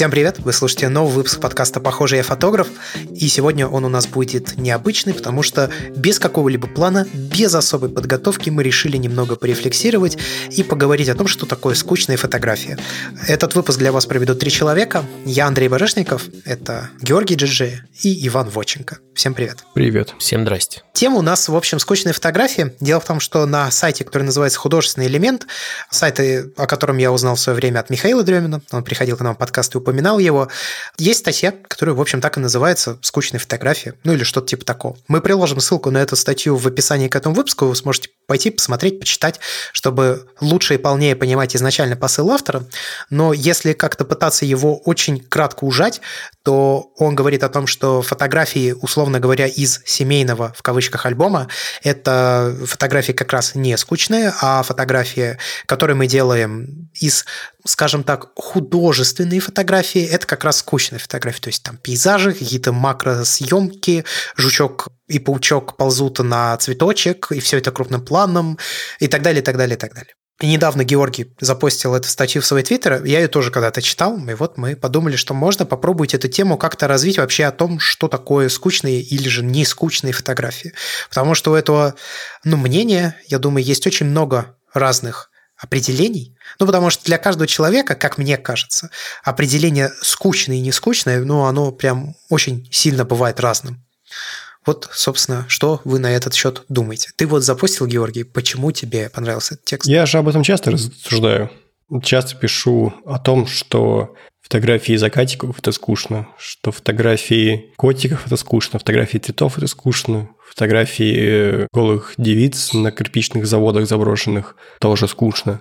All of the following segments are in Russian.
Всем привет! Вы слушаете новый выпуск подкаста «Похоже, я фотограф». И сегодня он у нас будет необычный, потому что без какого-либо плана, без особой подготовки мы решили немного порефлексировать и поговорить о том, что такое скучная фотография. Этот выпуск для вас проведут три человека. Я Андрей Барышников, это Георгий Джиджи и Иван Воченко. Всем привет. Привет. Всем здрасте. Тема у нас, в общем, скучные фотографии. Дело в том, что на сайте, который называется «Художественный элемент», сайты, о котором я узнал в свое время от Михаила Дремина, он приходил к нам в подкаст и упоминал его, есть статья, которая, в общем, так и называется «Скучные фотографии», ну или что-то типа такого. Мы приложим ссылку на эту статью в описании к этому выпуску, вы сможете пойти посмотреть, почитать, чтобы лучше и полнее понимать изначально посыл автора. Но если как-то пытаться его очень кратко ужать, то он говорит о том, что фотографии, условно говоря, из семейного, в кавычках, альбома, это фотографии как раз не скучные, а фотографии, которые мы делаем из скажем так, художественные фотографии, это как раз скучные фотографии, то есть там пейзажи, какие-то макросъемки, жучок и паучок ползут на цветочек, и все это крупным планом, и так далее, и так далее, и так далее. И недавно Георгий запостил эту статью в свой твиттер, я ее тоже когда-то читал, и вот мы подумали, что можно попробовать эту тему как-то развить вообще о том, что такое скучные или же не скучные фотографии. Потому что у этого ну, мнения, я думаю, есть очень много разных определений. Ну, потому что для каждого человека, как мне кажется, определение скучное и не скучное, ну, оно прям очень сильно бывает разным. Вот, собственно, что вы на этот счет думаете? Ты вот запустил, Георгий, почему тебе понравился этот текст? Я же об этом часто рассуждаю. Часто пишу о том, что фотографии закатиков – это скучно, что фотографии котиков – это скучно, фотографии цветов – это скучно, фотографии голых девиц на кирпичных заводах заброшенных тоже скучно.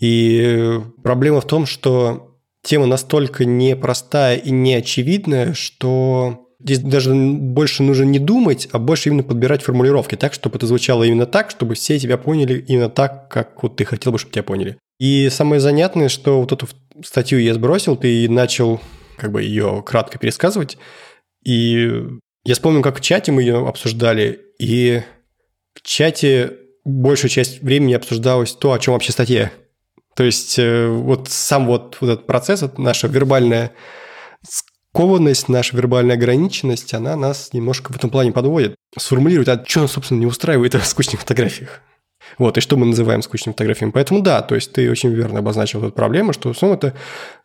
И проблема в том, что тема настолько непростая и неочевидная, что здесь даже больше нужно не думать, а больше именно подбирать формулировки так, чтобы это звучало именно так, чтобы все тебя поняли именно так, как вот ты хотел бы, чтобы тебя поняли. И самое занятное, что вот эту статью я сбросил, ты начал как бы ее кратко пересказывать, и я вспомнил, как в чате мы ее обсуждали, и в чате большую часть времени обсуждалось то, о чем вообще статья. То есть э, вот сам вот, вот этот процесс, вот наша вербальная скованность, наша вербальная ограниченность, она нас немножко в этом плане подводит. Сформулировать, а что нас, собственно, не устраивает в скучных фотографиях. Вот, и что мы называем скучными фотографиями. Поэтому да, то есть ты очень верно обозначил эту проблему, что в основном это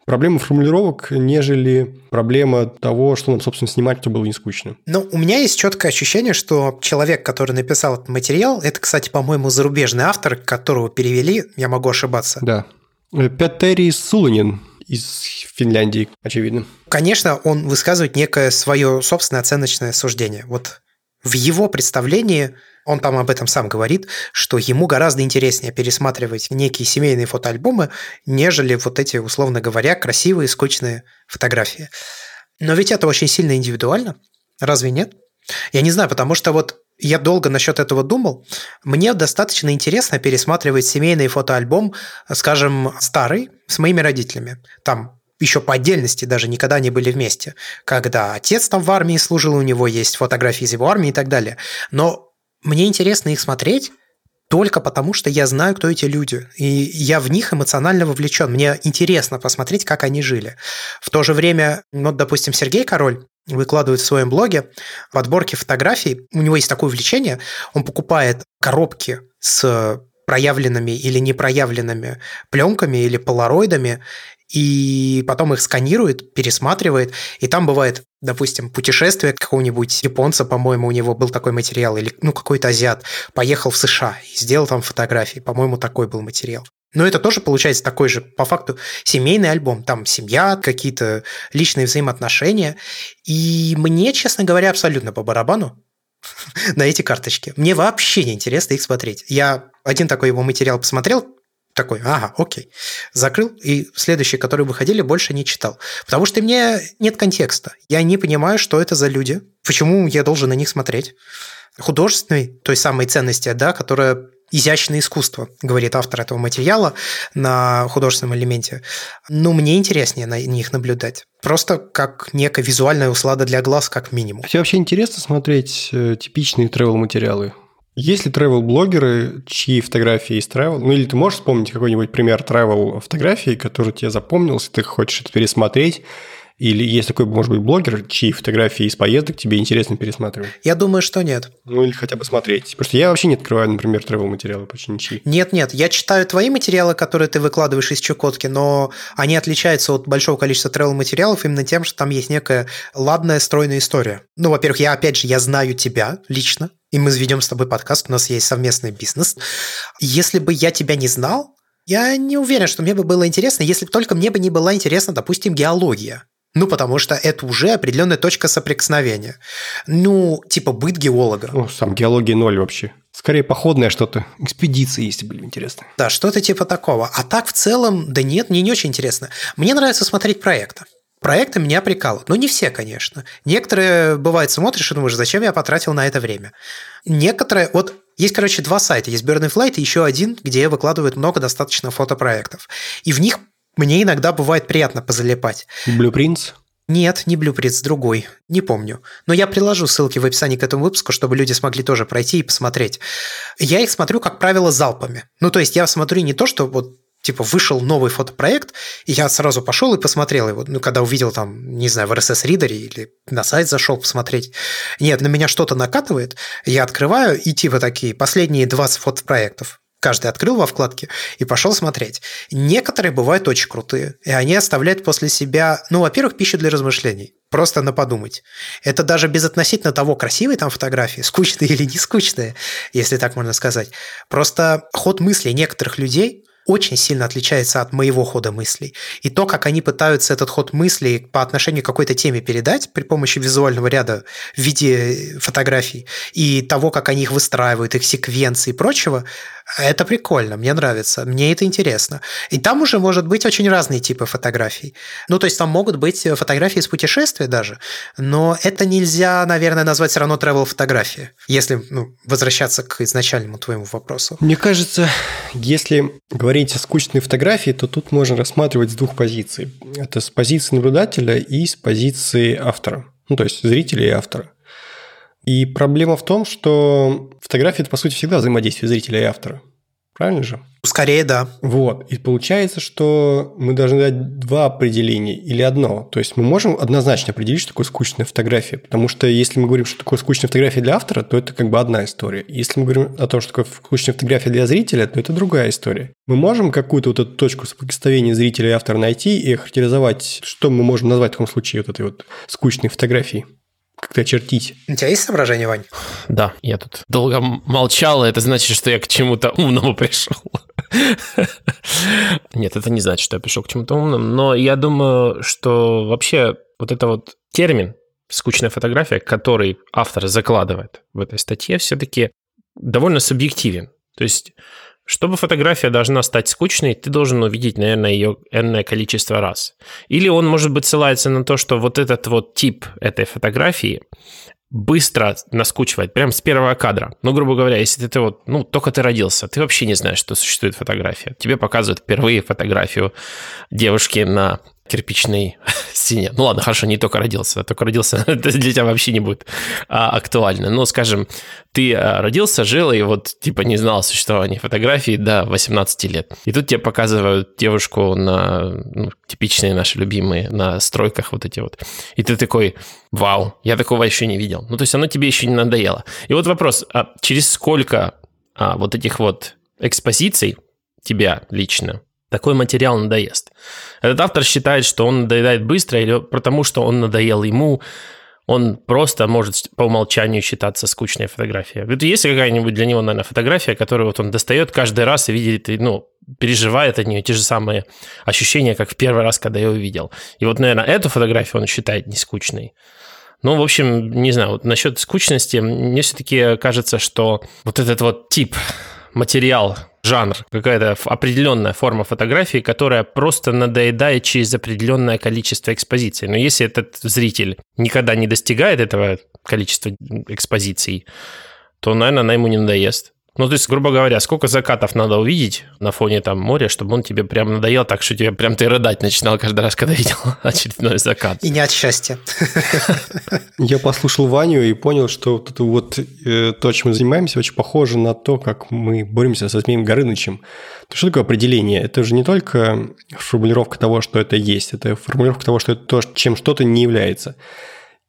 проблема формулировок, нежели проблема того, что нам, собственно, снимать, то было не скучно. Ну, у меня есть четкое ощущение, что человек, который написал этот материал, это, кстати, по-моему, зарубежный автор, которого перевели, я могу ошибаться. Да. Петери Суланин из Финляндии, очевидно. Конечно, он высказывает некое свое собственное оценочное суждение. Вот в его представлении он там об этом сам говорит, что ему гораздо интереснее пересматривать некие семейные фотоальбомы, нежели вот эти, условно говоря, красивые, скучные фотографии. Но ведь это очень сильно индивидуально. Разве нет? Я не знаю, потому что вот я долго насчет этого думал. Мне достаточно интересно пересматривать семейный фотоальбом, скажем, старый, с моими родителями. Там еще по отдельности даже никогда не были вместе. Когда отец там в армии служил, у него есть фотографии из его армии и так далее. Но мне интересно их смотреть только потому, что я знаю, кто эти люди. И я в них эмоционально вовлечен. Мне интересно посмотреть, как они жили. В то же время, вот, допустим, Сергей Король выкладывает в своем блоге подборки фотографий. У него есть такое увлечение. Он покупает коробки с проявленными или непроявленными пленками или полароидами и потом их сканирует, пересматривает, и там бывает, допустим, путешествие какого-нибудь японца, по-моему, у него был такой материал, или ну какой-то азиат, поехал в США и сделал там фотографии, по-моему, такой был материал. Но это тоже получается такой же, по факту, семейный альбом. Там семья, какие-то личные взаимоотношения. И мне, честно говоря, абсолютно по барабану на эти карточки. Мне вообще не интересно их смотреть. Я один такой его материал посмотрел, такой, ага, окей. Закрыл, и следующие, которые выходили, больше не читал. Потому что мне нет контекста. Я не понимаю, что это за люди, почему я должен на них смотреть. Художественной, той самой ценности, да, которая изящное искусство, говорит автор этого материала на художественном элементе. Ну, мне интереснее на них наблюдать. Просто как некая визуальная услада для глаз, как минимум. Тебе вообще интересно смотреть э, типичные тревел-материалы? Есть ли travel-блогеры, чьи фотографии есть travel? Ну, или ты можешь вспомнить какой-нибудь пример travel фотографии, который тебе запомнился, ты хочешь это пересмотреть, или есть такой, может быть, блогер, чьи фотографии из поездок тебе интересно пересматривать? Я думаю, что нет. Ну, или хотя бы смотреть. Потому что я вообще не открываю, например, travel материалы почти ничьи. Нет-нет, я читаю твои материалы, которые ты выкладываешь из Чукотки, но они отличаются от большого количества travel материалов именно тем, что там есть некая ладная, стройная история. Ну, во-первых, я, опять же, я знаю тебя лично, и мы ведем с тобой подкаст, у нас есть совместный бизнес. Если бы я тебя не знал, я не уверен, что мне бы было интересно, если бы только мне бы не была интересна, допустим, геология. Ну, потому что это уже определенная точка соприкосновения. Ну, типа быт геолога. Ну, сам геология ноль вообще. Скорее походное что-то. Экспедиции, если были интересны. Да, что-то типа такого. А так в целом, да нет, мне не очень интересно. Мне нравится смотреть проекты. Проекты меня прикалывают. Но не все, конечно. Некоторые, бывает, смотришь и думаешь, зачем я потратил на это время. Некоторые... Вот есть, короче, два сайта. Есть Burning Flight и еще один, где выкладывают много достаточно фотопроектов. И в них мне иногда бывает приятно позалипать. Blueprints? Нет, не Blueprints, другой. Не помню. Но я приложу ссылки в описании к этому выпуску, чтобы люди смогли тоже пройти и посмотреть. Я их смотрю, как правило, залпами. Ну, то есть я смотрю не то, что вот типа вышел новый фотопроект, и я сразу пошел и посмотрел его. Ну, когда увидел там, не знаю, в RSS-ридере или на сайт зашел посмотреть. Нет, на меня что-то накатывает, я открываю, и типа такие, последние 20 фотопроектов каждый открыл во вкладке и пошел смотреть. Некоторые бывают очень крутые, и они оставляют после себя, ну, во-первых, пищу для размышлений. Просто на подумать. Это даже без относительно того, красивые там фотографии, скучные или не скучные, если так можно сказать. Просто ход мыслей некоторых людей очень сильно отличается от моего хода мыслей. И то, как они пытаются этот ход мыслей по отношению к какой-то теме передать при помощи визуального ряда в виде фотографий, и того, как они их выстраивают, их секвенции и прочего, это прикольно, мне нравится, мне это интересно. И там уже может быть очень разные типы фотографий. Ну, то есть там могут быть фотографии из путешествия даже, но это нельзя, наверное, назвать все равно travel фотографии, если ну, возвращаться к изначальному твоему вопросу. Мне кажется, если говорить о скучной фотографии, то тут можно рассматривать с двух позиций. Это с позиции наблюдателя и с позиции автора. Ну, то есть зрителя и автора. И проблема в том, что фотография – это, по сути, всегда взаимодействие зрителя и автора. Правильно же? Скорее, да. Вот. И получается, что мы должны дать два определения или одно. То есть мы можем однозначно определить, что такое скучная фотография. Потому что если мы говорим, что такое скучная фотография для автора, то это как бы одна история. Если мы говорим о том, что такое скучная фотография для зрителя, то это другая история. Мы можем какую-то вот эту точку соприкосновения зрителя и автора найти и характеризовать, что мы можем назвать в таком случае вот этой вот скучной фотографией как-то очертить. У тебя есть соображение, Вань? Да, я тут долго молчал, и это значит, что я к чему-то умному пришел. Нет, это не значит, что я пришел к чему-то умному, но я думаю, что вообще вот это вот термин «скучная фотография», который автор закладывает в этой статье, все-таки довольно субъективен. То есть чтобы фотография должна стать скучной, ты должен увидеть, наверное, ее энное количество раз. Или он, может быть, ссылается на то, что вот этот вот тип этой фотографии быстро наскучивает, прям с первого кадра. Ну, грубо говоря, если ты вот, ну, только ты родился, ты вообще не знаешь, что существует фотография. Тебе показывают впервые фотографию девушки на кирпичной стене. Ну ладно, хорошо, не только родился. Только родился, для тебя вообще не будет а, актуально. Но, скажем, ты а, родился, жил и вот типа не знал о существовании фотографий до 18 лет. И тут тебе показывают девушку на ну, типичные наши любимые, на стройках вот эти вот. И ты такой, вау, я такого еще не видел. Ну то есть оно тебе еще не надоело. И вот вопрос, а через сколько а, вот этих вот экспозиций тебя лично такой материал надоест. Этот автор считает, что он надоедает быстро или потому, что он надоел ему, он просто может по умолчанию считаться скучной фотографией. Это есть какая-нибудь для него, наверное, фотография, которую вот он достает каждый раз и видит, и, ну, переживает от нее те же самые ощущения, как в первый раз, когда я увидел. И вот, наверное, эту фотографию он считает не скучной. Ну, в общем, не знаю, вот насчет скучности, мне все-таки кажется, что вот этот вот тип материал, жанр, какая-то определенная форма фотографии, которая просто надоедает через определенное количество экспозиций. Но если этот зритель никогда не достигает этого количества экспозиций, то, наверное, она ему не надоест. Ну, то есть, грубо говоря, сколько закатов надо увидеть на фоне там моря, чтобы он тебе прям надоел так, что тебе прям ты рыдать начинал каждый раз, когда видел очередной закат. И не от счастья. Я послушал Ваню и понял, что вот это вот э, то, чем мы занимаемся, очень похоже на то, как мы боремся со Змеем Горынычем. Что такое определение? Это же не только формулировка того, что это есть, это формулировка того, что это то, чем что-то не является.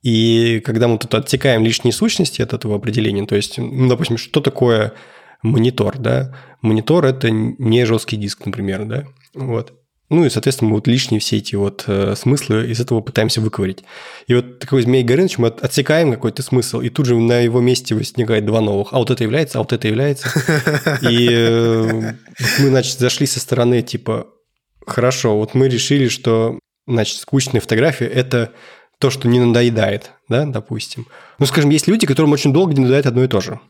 И когда мы тут отсекаем лишние сущности от этого определения, то есть, ну, допустим, что такое монитор, да? Монитор – это не жесткий диск, например, да? Вот. Ну и, соответственно, мы вот лишние все эти вот э, смыслы из этого пытаемся выковырить. И вот такой Змей Горыныч мы отсекаем какой-то смысл, и тут же на его месте возникает два новых. А вот это является, а вот это является. И э, мы, значит, зашли со стороны типа, хорошо, вот мы решили, что, значит, скучная фотография – это то, что не надоедает, да, допустим. Ну, скажем, есть люди, которым очень долго не надоедает одно и то же.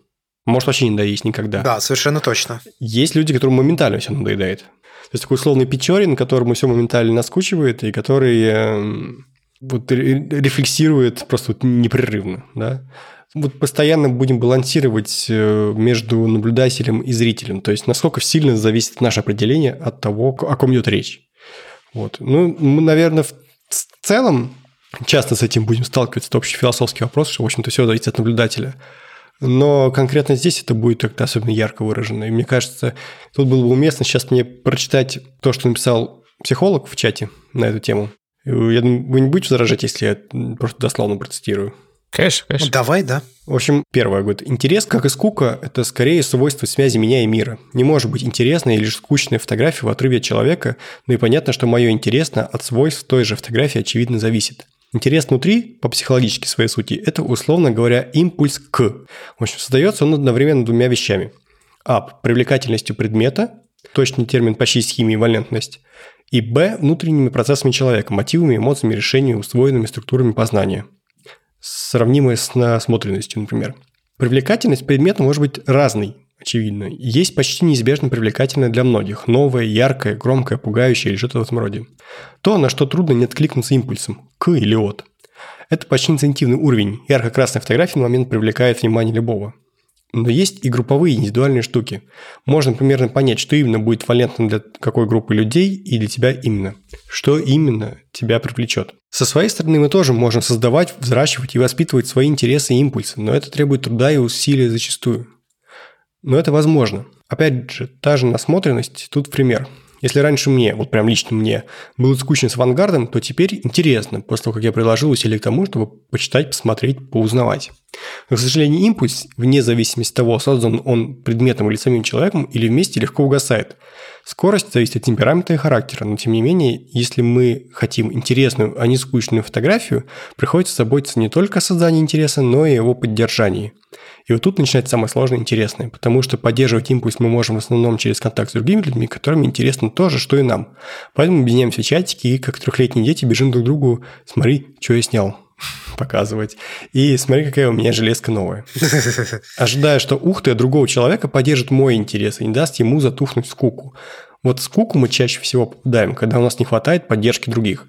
Может вообще не надоесть никогда. Да, совершенно точно. Есть люди, которым моментально все надоедает. То есть такой условный Печорин, которому все моментально наскучивает, и который э, вот рефлексирует просто вот непрерывно, да. Вот постоянно будем балансировать э, между наблюдателем и зрителем. То есть насколько сильно зависит наше определение от того, о ком идет речь. Вот. Ну, мы, наверное, в целом часто с этим будем сталкиваться. Это общий философский вопрос, что, в общем-то, все зависит от наблюдателя. Но конкретно здесь это будет как-то особенно ярко выражено. И мне кажется, тут было бы уместно сейчас мне прочитать то, что написал психолог в чате на эту тему. Я думаю, вы не будете возражать, если я просто дословно процитирую? Конечно, конечно. Ну, давай, да. В общем, первое, говорит, интерес, как и скука, это скорее свойство связи меня и мира. Не может быть интересная или же скучная фотография в отрыве от человека, но и понятно, что мое интересно от свойств той же фотографии очевидно зависит. Интерес внутри, по психологически своей сути, это, условно говоря, импульс к. В общем, создается он одновременно двумя вещами. А. Привлекательностью предмета, точный термин почти с химией валентность, и Б. Внутренними процессами человека, мотивами, эмоциями, решениями, усвоенными структурами познания. Сравнимые с насмотренностью, например. Привлекательность предмета может быть разной, очевидно, есть почти неизбежно привлекательное для многих, новое, яркое, громкое, пугающее или что-то в этом роде. То, на что трудно не откликнуться импульсом, к или от. Это почти инцентивный уровень. Ярко-красная фотография на момент привлекает внимание любого. Но есть и групповые индивидуальные штуки. Можно примерно понять, что именно будет валентно для какой группы людей и для тебя именно. Что именно тебя привлечет. Со своей стороны мы тоже можем создавать, взращивать и воспитывать свои интересы и импульсы, но это требует труда и усилия зачастую. Но это возможно. Опять же, та же насмотренность тут пример. Если раньше мне, вот прям лично мне, было скучно с авангардом, то теперь интересно, после того, как я приложил усилия к тому, чтобы почитать, посмотреть, поузнавать. Но, к сожалению, импульс, вне зависимости от того, создан он предметом или самим человеком, или вместе легко угасает. Скорость зависит от темперамента и характера, но тем не менее, если мы хотим интересную, а не скучную фотографию, приходится заботиться не только о создании интереса, но и его поддержании. И вот тут начинается самое сложное и интересное, потому что поддерживать импульс мы можем в основном через контакт с другими людьми, которым интересно то же, что и нам. Поэтому объединяемся в чатики и как трехлетние дети бежим друг к другу «смотри, что я снял» показывать. И смотри, какая у меня железка новая. Ожидая, что ух ты, другого человека поддержит мой интерес и не даст ему затухнуть скуку. Вот скуку мы чаще всего попадаем, когда у нас не хватает поддержки других.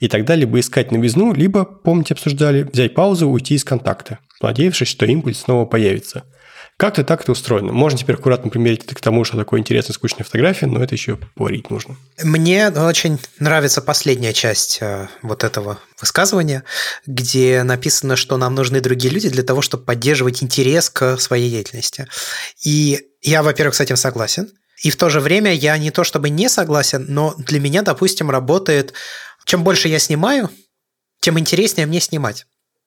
И тогда либо искать новизну, либо, помните, обсуждали, взять паузу уйти из контакта, надеявшись, что импульс снова появится. Как-то так это устроено. Можно теперь аккуратно примерить это к тому, что такое интересная скучная фотография, но это еще поговорить нужно. Мне очень нравится последняя часть э, вот этого высказывания, где написано, что нам нужны другие люди для того, чтобы поддерживать интерес к своей деятельности. И я, во-первых, с этим согласен. И в то же время я не то чтобы не согласен, но для меня, допустим, работает, чем больше я снимаю, тем интереснее мне снимать.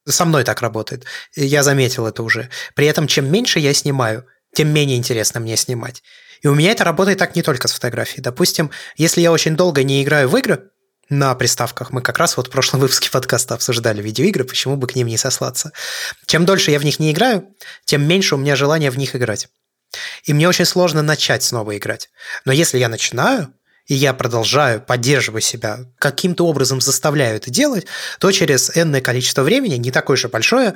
Со мной так работает. Я заметил это уже. При этом, чем меньше я снимаю, тем менее интересно мне снимать. И у меня это работает так не только с фотографией. Допустим, если я очень долго не играю в игры, на приставках. Мы как раз вот в прошлом выпуске подкаста обсуждали видеоигры, почему бы к ним не сослаться. Чем дольше я в них не играю, тем меньше у меня желания в них играть. И мне очень сложно начать снова играть. Но если я начинаю, и я продолжаю, поддерживать себя, каким-то образом заставляю это делать, то через энное количество времени, не такое же большое,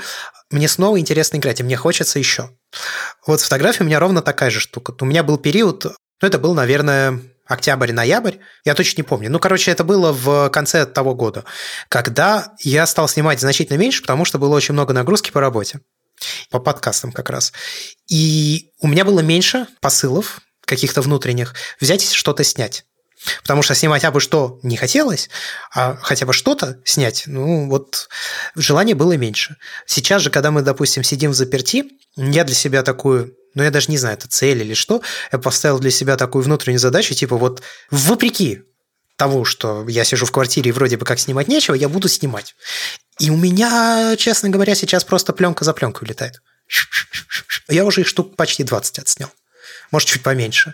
мне снова интересно играть, и мне хочется еще. Вот фотография у меня ровно такая же штука. У меня был период, ну, это был, наверное, октябрь-ноябрь, я точно не помню. Ну, короче, это было в конце того года, когда я стал снимать значительно меньше, потому что было очень много нагрузки по работе. по подкастам как раз. И у меня было меньше посылов каких-то внутренних взять что-то снять. Потому что снимать абы что не хотелось, а хотя бы что-то снять, ну вот желания было меньше. Сейчас же, когда мы, допустим, сидим в заперти, я для себя такую, ну я даже не знаю, это цель или что, я поставил для себя такую внутреннюю задачу, типа вот вопреки того, что я сижу в квартире и вроде бы как снимать нечего, я буду снимать. И у меня, честно говоря, сейчас просто пленка за пленкой улетает. Я уже их штук почти 20 отснял. Может, чуть поменьше.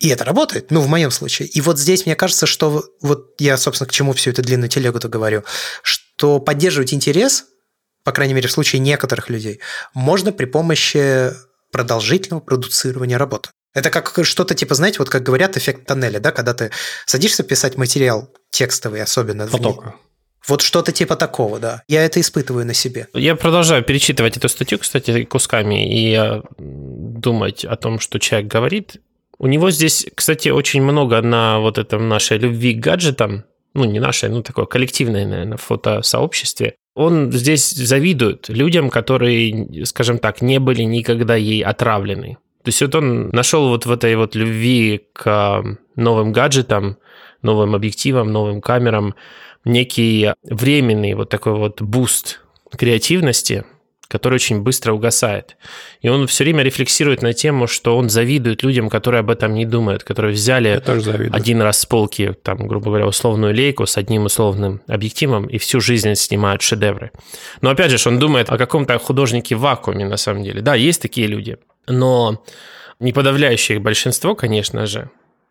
И это работает, ну, в моем случае. И вот здесь мне кажется, что вот я, собственно, к чему всю эту длинную телегу-то говорю, что поддерживать интерес, по крайней мере, в случае некоторых людей, можно при помощи продолжительного продуцирования работы. Это как что-то типа, знаете, вот как говорят, эффект тоннеля, да, когда ты садишься писать материал текстовый особенно. Потока. Вот что-то типа такого, да. Я это испытываю на себе. Я продолжаю перечитывать эту статью, кстати, кусками, и думать о том, что человек говорит. У него здесь, кстати, очень много на вот этом нашей любви к гаджетам, ну, не нашей, ну, такое коллективное, наверное, фотосообществе. Он здесь завидует людям, которые, скажем так, не были никогда ей отравлены. То есть вот он нашел вот в этой вот любви к новым гаджетам, новым объективам, новым камерам некий временный вот такой вот boost креативности, который очень быстро угасает. И он все время рефлексирует на тему, что он завидует людям, которые об этом не думают, которые взяли один раз с полки, там, грубо говоря, условную лейку с одним условным объективом и всю жизнь снимают шедевры. Но опять же, он думает о каком-то художнике в вакууме на самом деле. Да, есть такие люди, но не подавляющее большинство, конечно же,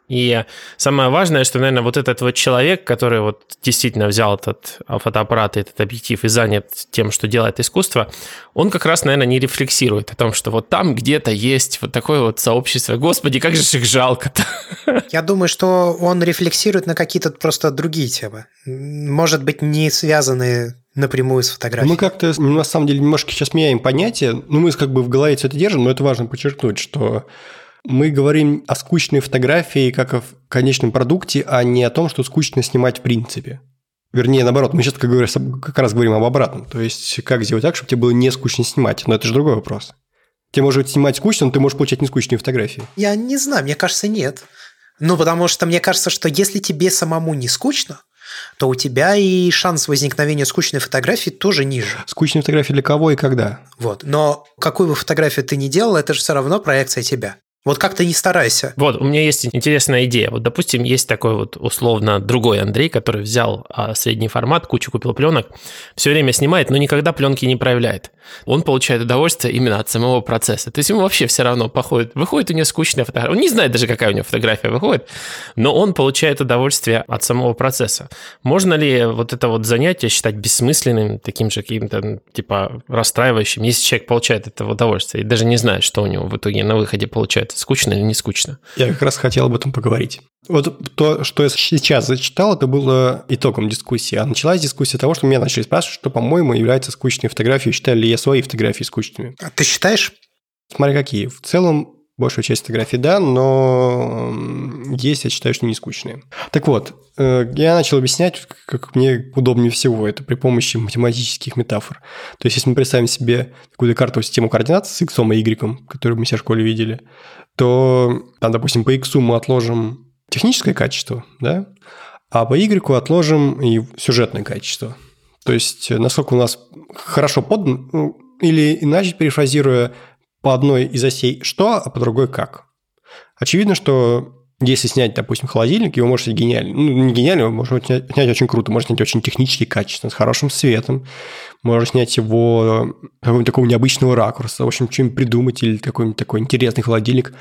и самое важное, что, наверное, вот этот вот человек, который вот действительно взял этот фотоаппарат и этот объектив и занят тем, что делает искусство, он как раз, наверное, не рефлексирует о том, что вот там где-то есть вот такое вот сообщество. Господи, как же их жалко-то. Я думаю, что он рефлексирует на какие-то просто другие темы. Может быть, не связанные напрямую с фотографией. Мы как-то, на самом деле, немножко сейчас меняем понятие. Ну, мы как бы в голове все это держим, но это важно подчеркнуть, что мы говорим о скучной фотографии как о конечном продукте, а не о том, что скучно снимать в принципе. Вернее, наоборот, мы сейчас как, говоря, как раз говорим об обратном. То есть, как сделать так, чтобы тебе было не скучно снимать. Но это же другой вопрос. Тебе может снимать скучно, но ты можешь получать нескучные фотографии. Я не знаю, мне кажется, нет. Ну, потому что мне кажется, что если тебе самому не скучно, то у тебя и шанс возникновения скучной фотографии тоже ниже. Скучные фотографии для кого и когда? Вот. Но какую бы фотографию ты ни делал, это же все равно проекция тебя. Вот как ты не старайся. Вот, у меня есть интересная идея. Вот, допустим, есть такой вот условно другой Андрей, который взял а, средний формат, кучу купил пленок, все время снимает, но никогда пленки не проявляет. Он получает удовольствие именно от самого процесса. То есть ему вообще все равно походит. Выходит у него скучная фотография. Он не знает даже, какая у него фотография выходит, но он получает удовольствие от самого процесса. Можно ли вот это вот занятие считать бессмысленным, таким же каким-то, типа, расстраивающим, если человек получает это удовольствие и даже не знает, что у него в итоге на выходе получается? Скучно или не скучно. Я как раз хотел об этом поговорить. Вот то, что я сейчас зачитал, это было итогом дискуссии. А началась дискуссия того, что меня начали спрашивать, что, по-моему, является скучной фотографией. Считаю ли я свои фотографии скучными? А ты считаешь? Смотри, какие. В целом, большая часть фотографий, да, но есть, я считаю, что не скучные. Так вот, э, я начал объяснять, как мне удобнее всего это при помощи математических метафор. То есть, если мы представим себе какую-то картовую систему координат с x и y, которую мы все в школе видели, то, там, допустим, по x мы отложим техническое качество, да, а по y отложим и сюжетное качество. То есть, насколько у нас хорошо подано, ну, или иначе перефразируя, по одной из осей что, а по другой как. Очевидно, что если снять, допустим, холодильник, его можно снять гениально. Ну, не гениально, его можно снять, снять очень круто, можно снять очень технически качественно, с хорошим светом. Можно снять его какого-нибудь такого необычного ракурса. В общем, что-нибудь придумать или какой-нибудь такой интересный холодильник.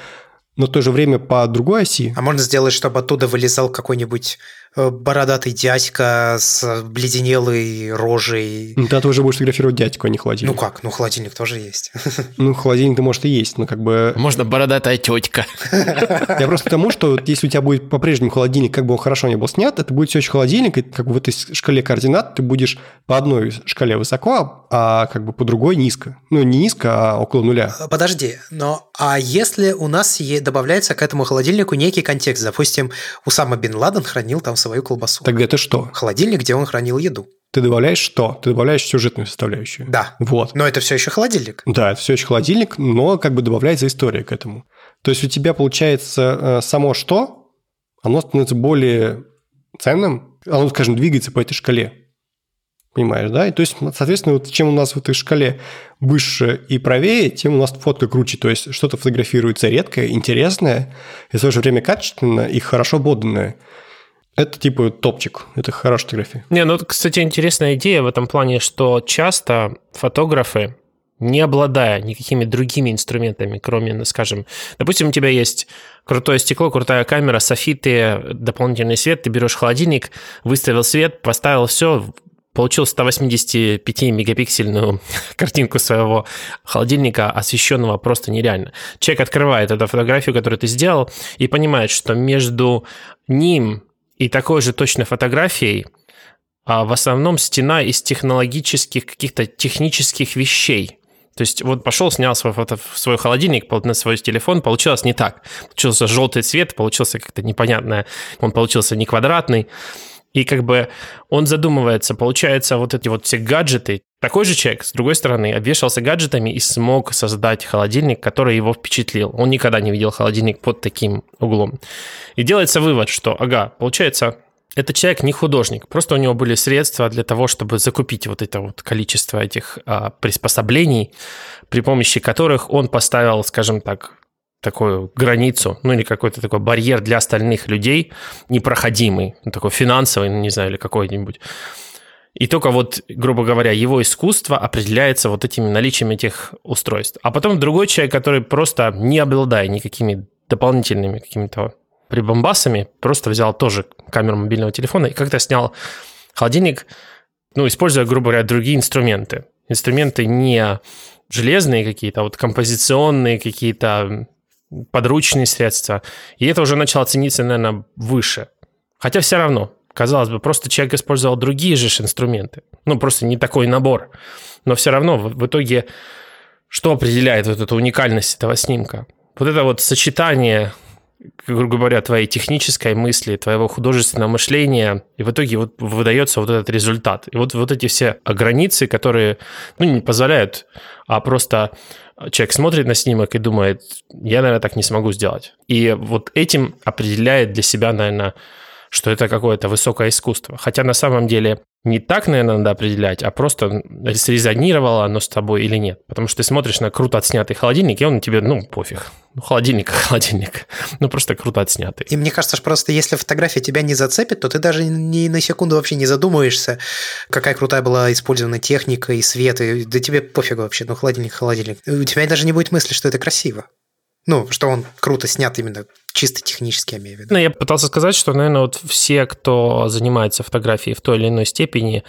Но в то же время по другой оси... А можно сделать, чтобы оттуда вылезал какой-нибудь Э, бородатый дядька с бледенелой рожей. Ну, ты уже будешь фотографировать дядьку, а не холодильник. Ну как? Ну, холодильник тоже есть. Ну, холодильник-то, может, и есть, но как бы... Можно бородатая тетка. Я просто к тому, что если у тебя будет по-прежнему холодильник, как бы он хорошо не был снят, это будет все еще холодильник, и как бы в этой шкале координат ты будешь по одной шкале высоко, а как бы по другой низко. Ну, не низко, а около нуля. Э, подожди, но а если у нас добавляется к этому холодильнику некий контекст, допустим, Усама Бен Ладен хранил там свою колбасу. Тогда это что? Холодильник, где он хранил еду. Ты добавляешь что? Ты добавляешь сюжетную составляющую. Да. Вот. Но это все еще холодильник. Да, это все еще холодильник, но как бы добавляется история к этому. То есть у тебя получается э, само что, оно становится более ценным, оно, скажем, двигается по этой шкале. Понимаешь, да? И то есть, соответственно, вот чем у нас в этой шкале выше и правее, тем у нас фотка круче. То есть что-то фотографируется редкое, интересное, и в то же время качественное и хорошо поданное. Это типа топчик, это хорошая фотография. Не, ну, кстати, интересная идея в этом плане, что часто фотографы, не обладая никакими другими инструментами, кроме, ну, скажем, допустим, у тебя есть крутое стекло, крутая камера, софиты, дополнительный свет, ты берешь холодильник, выставил свет, поставил все, получил 185-мегапиксельную картинку своего холодильника, освещенного просто нереально. Человек открывает эту фотографию, которую ты сделал, и понимает, что между ним и такой же точной фотографией а в основном стена из технологических, каких-то технических вещей. То есть вот пошел, снял свой, фото, свой холодильник на свой телефон, получилось не так. Получился желтый цвет, получился как-то непонятное, он получился не квадратный. И как бы он задумывается, получается, вот эти вот все гаджеты. Такой же человек, с другой стороны, обвешался гаджетами и смог создать холодильник, который его впечатлил. Он никогда не видел холодильник под таким углом. И делается вывод, что, ага, получается, этот человек не художник, просто у него были средства для того, чтобы закупить вот это вот количество этих а, приспособлений, при помощи которых он поставил, скажем так, такую границу, ну или какой-то такой барьер для остальных людей непроходимый, ну, такой финансовый, не знаю, или какой-нибудь. И только вот, грубо говоря, его искусство определяется вот этими наличием этих устройств. А потом другой человек, который просто не обладая никакими дополнительными какими-то прибамбасами, просто взял тоже камеру мобильного телефона и как-то снял холодильник, ну, используя, грубо говоря, другие инструменты. Инструменты не железные какие-то, а вот композиционные какие-то подручные средства. И это уже начало цениться, наверное, выше. Хотя все равно, казалось бы, просто человек использовал другие же инструменты. Ну, просто не такой набор. Но все равно в, итоге что определяет вот эту уникальность этого снимка? Вот это вот сочетание грубо говоря, твоей технической мысли, твоего художественного мышления, и в итоге вот выдается вот этот результат. И вот, вот эти все границы, которые ну, не позволяют, а просто человек смотрит на снимок и думает, я, наверное, так не смогу сделать. И вот этим определяет для себя, наверное, что это какое-то высокое искусство. Хотя на самом деле не так, наверное, надо определять, а просто срезонировало оно с тобой или нет. Потому что ты смотришь на круто отснятый холодильник, и он тебе, ну, пофиг. Ну, холодильник, холодильник. Ну, просто круто отснятый. И мне кажется, что просто если фотография тебя не зацепит, то ты даже ни на секунду вообще не задумываешься, какая крутая была использована техника и свет, и да тебе пофигу вообще, ну, холодильник, холодильник. У тебя даже не будет мысли, что это красиво. Ну, что он круто снят именно чисто технически, я имею в виду. Ну, я пытался сказать, что, наверное, вот все, кто занимается фотографией в той или иной степени,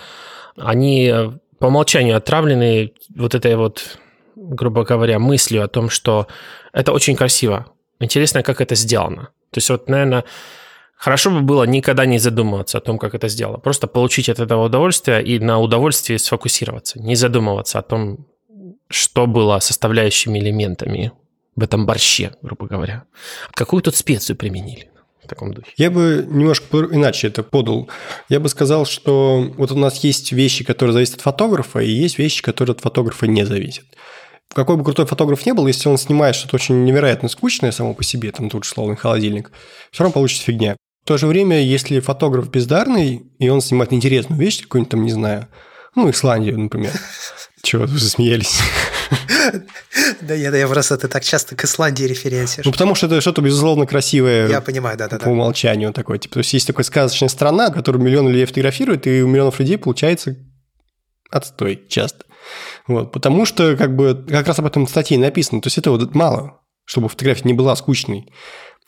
они по умолчанию отравлены вот этой вот, грубо говоря, мыслью о том, что это очень красиво. Интересно, как это сделано. То есть вот, наверное, хорошо бы было никогда не задумываться о том, как это сделано. Просто получить от этого удовольствие и на удовольствии сфокусироваться. Не задумываться о том, что было составляющими элементами в этом борще, грубо говоря. Какую тут специю применили? в таком духе. Я бы немножко иначе это подал. Я бы сказал, что вот у нас есть вещи, которые зависят от фотографа, и есть вещи, которые от фотографа не зависят. Какой бы крутой фотограф не был, если он снимает что-то очень невероятно скучное само по себе, там тут словно холодильник, все равно получится фигня. В то же время, если фотограф бездарный, и он снимает интересную вещь, какую-нибудь там, не знаю, ну, Исландию, например. Чего вы засмеялись? Да я, я просто ты так часто к Исландии референсишь. Ну, потому что это что-то, безусловно, красивое. Я понимаю, да-да. По умолчанию такое. Типа, то есть, есть такая сказочная страна, которую миллионы людей фотографируют, и у миллионов людей получается отстой часто. Вот, потому что, как бы, как раз об этом статье написано. То есть, это вот мало, чтобы фотография не была скучной.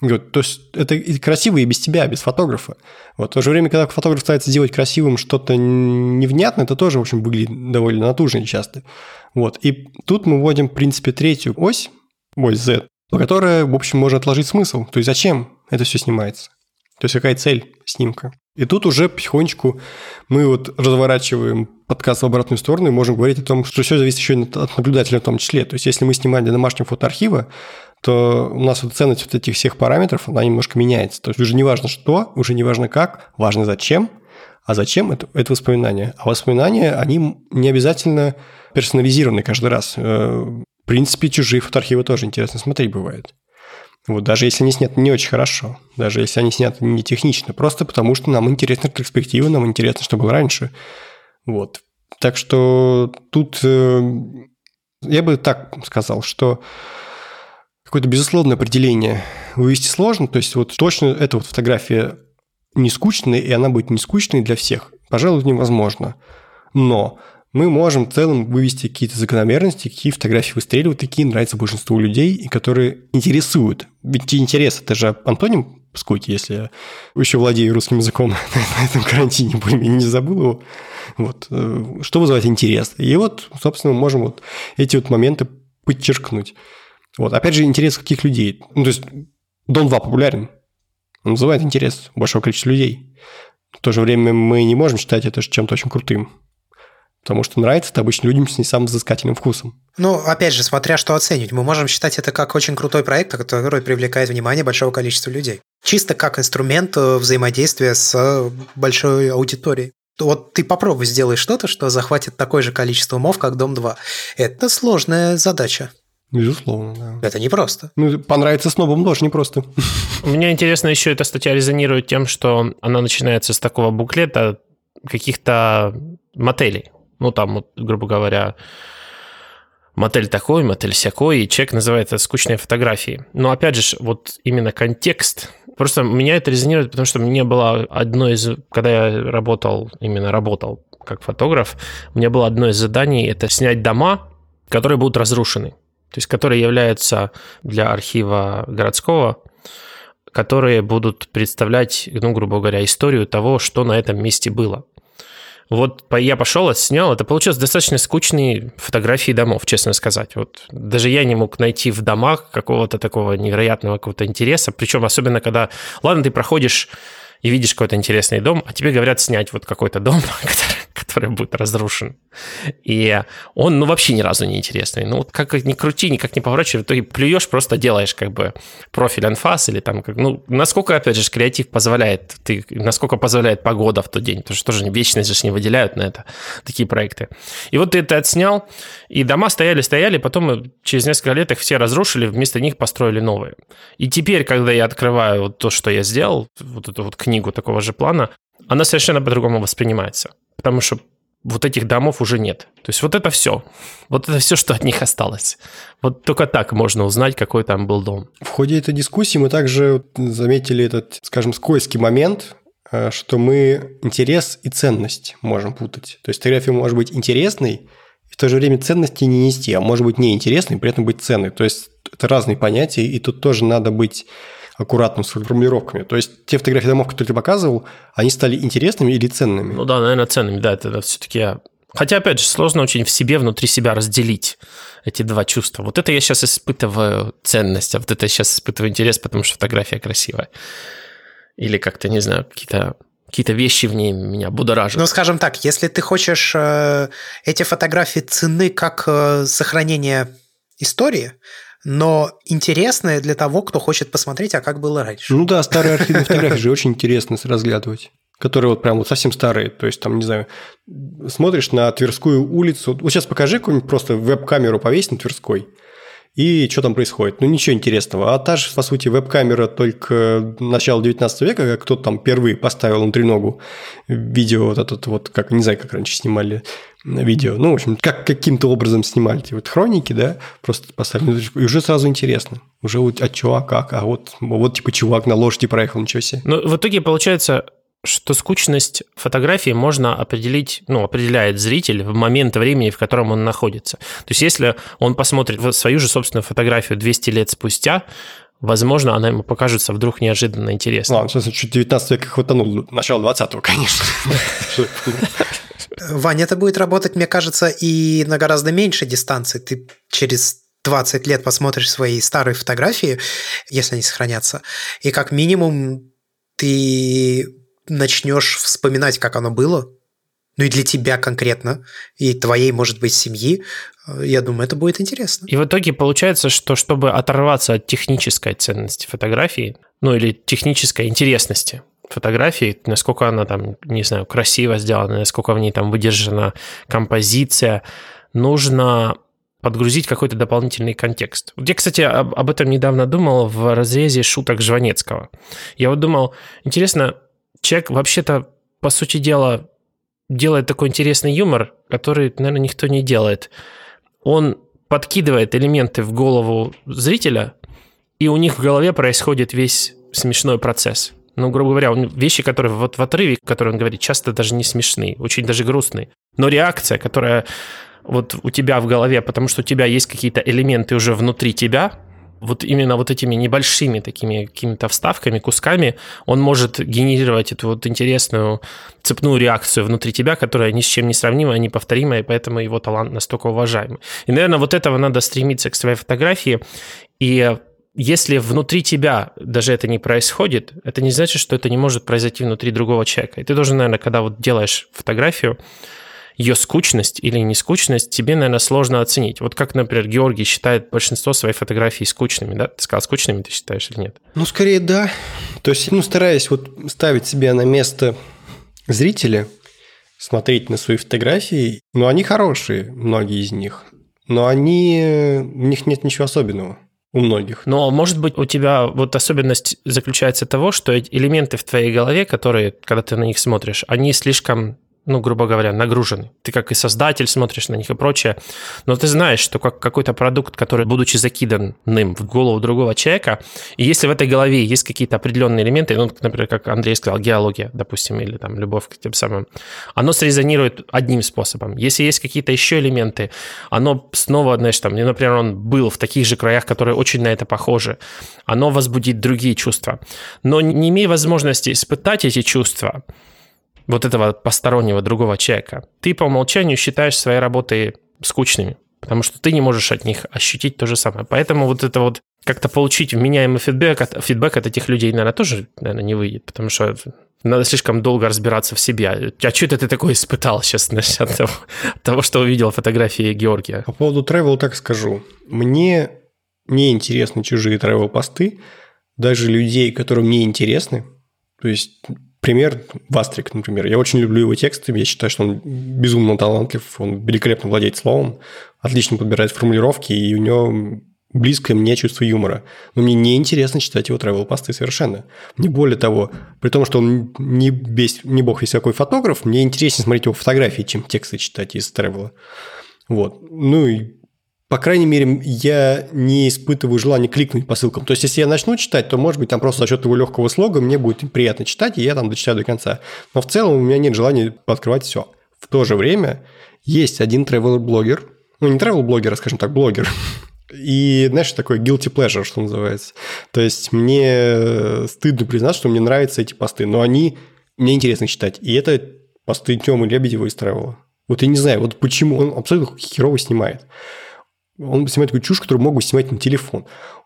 Вот, то есть это красиво и без тебя, без фотографа. Вот, в то же время, когда фотограф старается сделать красивым что-то невнятное, это тоже, в общем, выглядит довольно натужно часто. Вот, и тут мы вводим, в принципе, третью ось, ось Z, по которой, в общем, можно отложить смысл. То есть зачем это все снимается? То есть какая цель снимка? И тут уже потихонечку мы вот разворачиваем подкаст в обратную сторону и можем говорить о том, что все зависит еще от наблюдателя в том числе. То есть если мы снимаем для домашнего фотоархива, то у нас вот ценность вот этих всех параметров, она немножко меняется. То есть уже не важно что, уже не важно как, важно зачем, а зачем это, это воспоминания. А воспоминания, они не обязательно персонализированы каждый раз. Э, в принципе, чужие фотоархивы тоже интересно смотреть бывает. Вот, даже если они сняты не очень хорошо, даже если они сняты не технично, просто потому что нам интересна ретроспектива, нам интересно, что было раньше. Вот. Так что тут э, я бы так сказал, что какое-то безусловное определение вывести сложно. То есть вот точно эта вот фотография не скучная, и она будет не скучной для всех. Пожалуй, невозможно. Но мы можем в целом вывести какие-то закономерности, какие фотографии выстреливают, какие нравятся большинству людей, и которые интересуют. Ведь интерес – это же антоним скуки, если я еще владею русским языком на этом карантине, более-менее не забыл его. Вот. Э, что вызывает интерес? И вот, собственно, мы можем вот эти вот моменты подчеркнуть. Вот. Опять же, интерес каких людей? Ну, то есть, Дон 2 популярен. Он вызывает интерес большого количества людей. В то же время мы не можем считать это чем-то очень крутым. Потому что нравится это обычно людям с не самым взыскательным вкусом. Ну, опять же, смотря что оценивать. Мы можем считать это как очень крутой проект, который привлекает внимание большого количества людей. Чисто как инструмент э, взаимодействия с большой аудиторией. Вот ты попробуй сделай что-то, что захватит такое же количество умов, как Дом 2. Это сложная задача. Безусловно, да. Это непросто. Ну, понравится снобам тоже непросто. Мне интересно еще эта статья резонирует тем, что она начинается с такого буклета каких-то мотелей. Ну, там, вот, грубо говоря, мотель такой, мотель всякой, и человек называет это скучные фотографии. Но опять же, вот именно контекст. Просто меня это резонирует, потому что мне было одно из... Когда я работал, именно работал как фотограф, у меня было одно из заданий – это снять дома, которые будут разрушены. То есть, которые являются для архива городского, которые будут представлять, ну, грубо говоря, историю того, что на этом месте было. Вот я пошел, отснял. Это получилось достаточно скучные фотографии домов, честно сказать. Вот даже я не мог найти в домах какого-то такого невероятного какого-то интереса. Причем особенно когда, ладно, ты проходишь и видишь какой-то интересный дом, а тебе говорят снять вот какой-то дом, который, который будет разрушен. И он, ну, вообще ни разу не интересный. Ну, вот как ни крути, никак не поворачивай, в итоге плюешь, просто делаешь как бы профиль анфас или там, как, ну, насколько, опять же, креатив позволяет, ты, насколько позволяет погода в тот день, потому что тоже вечность же не выделяют на это, такие проекты. И вот ты это отснял, и дома стояли-стояли, потом через несколько лет их все разрушили, вместо них построили новые. И теперь, когда я открываю вот то, что я сделал, вот эту вот книгу такого же плана, она совершенно по-другому воспринимается. Потому что вот этих домов уже нет. То есть вот это все. Вот это все, что от них осталось. Вот только так можно узнать, какой там был дом. В ходе этой дискуссии мы также заметили этот, скажем, скользкий момент, э, что мы интерес и ценность можем путать. То есть фотография может быть интересной, и в то же время ценности не нести, а может быть неинтересной, при этом быть ценной. То есть это разные понятия, и тут тоже надо быть аккуратным с формулировками. То есть те фотографии домов, которые ты показывал, они стали интересными или ценными? Ну да, наверное, ценными, да, это, это все-таки... Хотя, опять же, сложно очень в себе, внутри себя разделить эти два чувства. Вот это я сейчас испытываю ценность, а вот это я сейчас испытываю интерес, потому что фотография красивая. Или как-то, не знаю, какие-то какие-то вещи в ней меня будоражат. Ну, скажем так, если ты хочешь э, эти фотографии цены как э, сохранение истории, но интересное для того, кто хочет посмотреть, а как было раньше. Ну да, старые архивные фотографии же очень интересно разглядывать которые вот прям вот совсем старые, то есть там, не знаю, смотришь на Тверскую улицу, вот сейчас покажи какую-нибудь просто веб-камеру повесь на Тверской, и что там происходит? Ну, ничего интересного. А та же, по сути, веб-камера только начала 19 века, как кто-то там впервые поставил внутри ногу видео вот этот вот, как, не знаю, как раньше снимали видео. Ну, в общем, как каким-то образом снимали эти вот хроники, да, просто поставили. И уже сразу интересно. Уже вот, а чё, а как? А вот, вот типа чувак на лошади проехал, ничего себе. Ну, в итоге получается, что скучность фотографии можно определить, ну, определяет зритель в момент времени, в котором он находится. То есть, если он посмотрит свою же собственную фотографию 200 лет спустя, возможно, она ему покажется вдруг неожиданно интересной. Ладно, сейчас чуть 19 века хватанул, начало 20-го, конечно. Ваня, это будет работать, мне кажется, и на гораздо меньшей дистанции. Ты через 20 лет посмотришь свои старые фотографии, если они сохранятся, и как минимум ты начнешь вспоминать, как оно было, ну и для тебя конкретно, и твоей, может быть, семьи, Я думаю, это будет интересно. И в итоге получается, что чтобы оторваться от технической ценности фотографии, ну или технической интересности фотографии, насколько она там, не знаю, красиво сделана, насколько в ней там выдержана композиция, нужно подгрузить какой-то дополнительный контекст. Я, кстати, об, об этом недавно думал в разрезе шуток Жванецкого. Я вот думал, интересно, человек вообще-то, по сути дела, делает такой интересный юмор, который, наверное, никто не делает. Он подкидывает элементы в голову зрителя, и у них в голове происходит весь смешной процесс. Ну, грубо говоря, он, вещи, которые вот в отрыве, которые он говорит, часто даже не смешные, очень даже грустные. Но реакция, которая вот у тебя в голове, потому что у тебя есть какие-то элементы уже внутри тебя, вот именно вот этими небольшими такими какими-то вставками, кусками, он может генерировать эту вот интересную цепную реакцию внутри тебя, которая ни с чем не сравнима, неповторимая, и поэтому его талант настолько уважаемый. И, наверное, вот этого надо стремиться к своей фотографии. И если внутри тебя даже это не происходит, это не значит, что это не может произойти внутри другого человека. И ты должен, наверное, когда вот делаешь фотографию, ее скучность или не скучность тебе, наверное, сложно оценить. Вот как, например, Георгий считает большинство своих фотографий скучными, да? Ты сказал, скучными ты считаешь или нет? Ну, скорее, да. То есть, ну, стараясь вот ставить себя на место зрителя, смотреть на свои фотографии, ну, они хорошие, многие из них, но они, у них нет ничего особенного у многих. Но, может быть, у тебя вот особенность заключается того, что элементы в твоей голове, которые, когда ты на них смотришь, они слишком ну, грубо говоря, нагружены. Ты как и создатель смотришь на них и прочее, но ты знаешь, что как какой-то продукт, который, будучи закиданным в голову другого человека, и если в этой голове есть какие-то определенные элементы, ну, например, как Андрей сказал, геология, допустим, или там любовь к тем самым, оно срезонирует одним способом. Если есть какие-то еще элементы, оно снова, знаешь, там, например, он был в таких же краях, которые очень на это похожи, оно возбудит другие чувства. Но не имея возможности испытать эти чувства, вот этого постороннего другого человека, ты по умолчанию считаешь свои работы скучными, потому что ты не можешь от них ощутить то же самое. Поэтому вот это вот как-то получить вменяемый фидбэк от, фидбэк от этих людей, наверное, тоже, наверное, не выйдет, потому что надо слишком долго разбираться в себе. А что это ты такое испытал сейчас значит, от, того, от того, что увидел фотографии Георгия? По поводу travel так скажу. Мне не интересны чужие travel посты даже людей, которые мне интересны. То есть пример Вастрик, например. Я очень люблю его тексты, я считаю, что он безумно талантлив, он великолепно владеет словом, отлично подбирает формулировки, и у него близкое мне чувство юмора. Но мне не интересно читать его travel посты совершенно. Не более того, при том, что он не, весь, не бог весь какой фотограф, мне интереснее смотреть его фотографии, чем тексты читать из travel. Вот. Ну и по крайней мере, я не испытываю желания кликнуть по ссылкам. То есть, если я начну читать, то, может быть, там просто за счет его легкого слога мне будет приятно читать, и я там дочитаю до конца. Но в целом у меня нет желания открывать все. В то же время есть один travel-блогер, ну, не travel-блогер, а, скажем так, блогер, и, знаешь, такой guilty pleasure, что называется. То есть, мне стыдно признать, что мне нравятся эти посты, но они мне интересно читать. И это посты Тёмы Лебедева из Travel. Вот я не знаю, вот почему он абсолютно херово снимает. Он снимает такую чушь, которую могу снимать на телефон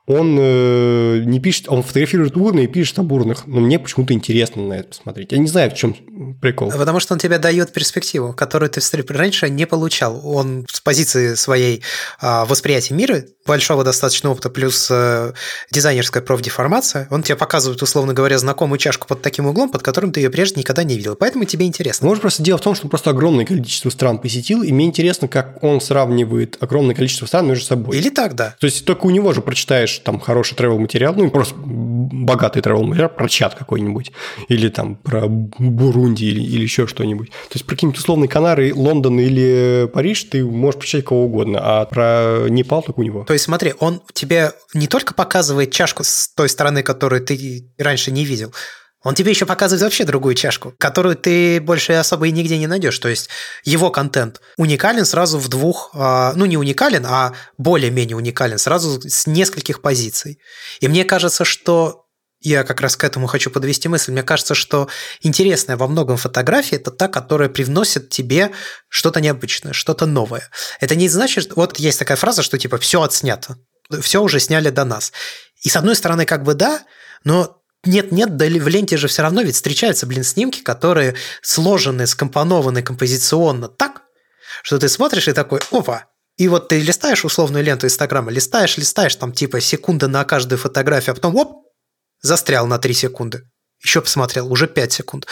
он э, не пишет, он фотографирует урны и пишет об урнах, но мне почему-то интересно на это посмотреть. Я не знаю, в чем прикол. Потому что он тебе дает перспективу, которую ты раньше не получал. Он с позиции своей э, восприятия мира, большого достаточно опыта, плюс э, дизайнерская профдеформация, он тебе показывает, условно говоря, знакомую чашку под таким углом, под которым ты ее прежде никогда не видел. Поэтому тебе интересно. Может, просто дело в том, что он просто огромное количество стран посетил, и мне интересно, как он сравнивает огромное количество стран между собой. Или так, да. То есть только у него же прочитаешь там хороший travel материал, ну, просто богатый travel материал про чат какой-нибудь, или там про Бурунди, или, или еще что-нибудь. То есть про какие-нибудь условные Канары, Лондон или Париж ты можешь прочитать кого угодно, а про Непал только у него. То есть смотри, он тебе не только показывает чашку с той стороны, которую ты раньше не видел, он тебе еще показывает вообще другую чашку, которую ты больше особо и нигде не найдешь. То есть его контент уникален сразу в двух, а, ну не уникален, а более-менее уникален, сразу с нескольких позиций. И мне кажется, что я как раз к этому хочу подвести мысль. Мне кажется, что интересная во многом фотография – это та, которая привносит тебе что-то необычное, что-то новое. Это не значит, вот есть такая фраза, что типа все отснято, все уже сняли до нас. И с одной стороны, как бы да, но нет-нет, да в ленте же все равно ведь встречаются, блин, снимки, которые сложены, скомпонованы композиционно так, что ты смотришь и такой, опа, И вот ты листаешь условную ленту Инстаграма, листаешь, листаешь, там типа секунда на каждую фотографию, а потом оп, застрял на 3 секунды. Еще посмотрел, уже 5 секунд.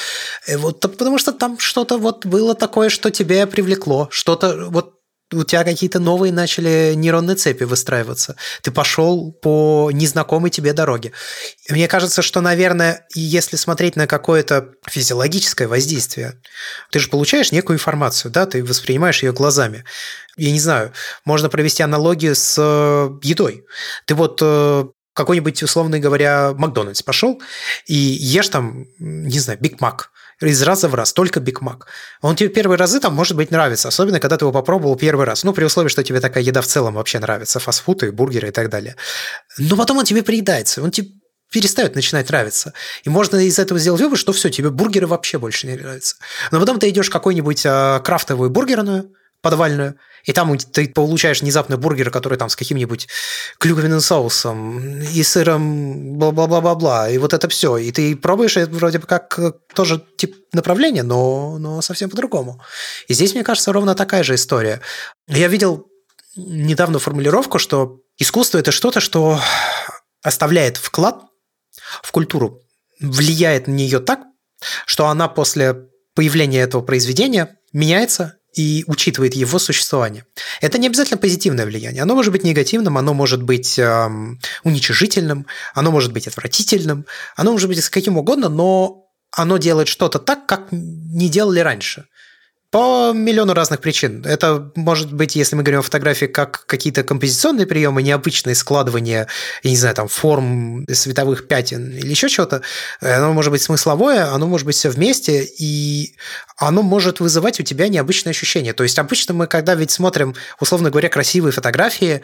И вот, потому что там что-то вот было такое, что тебя привлекло, что-то вот у тебя какие-то новые начали нейронные цепи выстраиваться. Ты пошел по незнакомой тебе дороге. Мне кажется, что, наверное, если смотреть на какое-то физиологическое воздействие, ты же получаешь некую информацию, да, ты воспринимаешь ее глазами. Я не знаю, можно провести аналогию с э, едой. Ты вот э, какой-нибудь, условно говоря, Макдональдс пошел и ешь там, не знаю, Биг Мак из раза в раз, только Биг Мак. Он тебе первые разы там, может быть, нравится, особенно когда ты его попробовал первый раз. Ну, при условии, что тебе такая еда в целом вообще нравится, фастфуд и бургеры и так далее. Но потом он тебе приедается, он тебе перестает начинать нравиться. И можно из этого сделать вывод, что все, тебе бургеры вообще больше не нравятся. Но потом ты идешь в какую-нибудь а, крафтовую бургерную, подвальную, и там ты получаешь внезапно бургер, который там с каким-нибудь клюквенным соусом и сыром бла-бла-бла-бла-бла, и вот это все. И ты пробуешь, это вроде бы как э, тоже тип направления, но, но совсем по-другому. И здесь, мне кажется, ровно такая же история. Я видел недавно формулировку, что искусство – это что-то, что оставляет вклад в культуру, влияет на нее так, что она после появления этого произведения меняется и учитывает его существование. Это не обязательно позитивное влияние. Оно может быть негативным, оно может быть эм, уничижительным, оно может быть отвратительным, оно может быть с каким угодно, но оно делает что-то так, как не делали раньше. По миллиону разных причин. Это может быть, если мы говорим о фотографии, как какие-то композиционные приемы, необычные складывания, я не знаю, там, форм световых пятен или еще чего-то. Оно может быть смысловое, оно может быть все вместе, и оно может вызывать у тебя необычные ощущения. То есть обычно мы, когда ведь смотрим, условно говоря, красивые фотографии,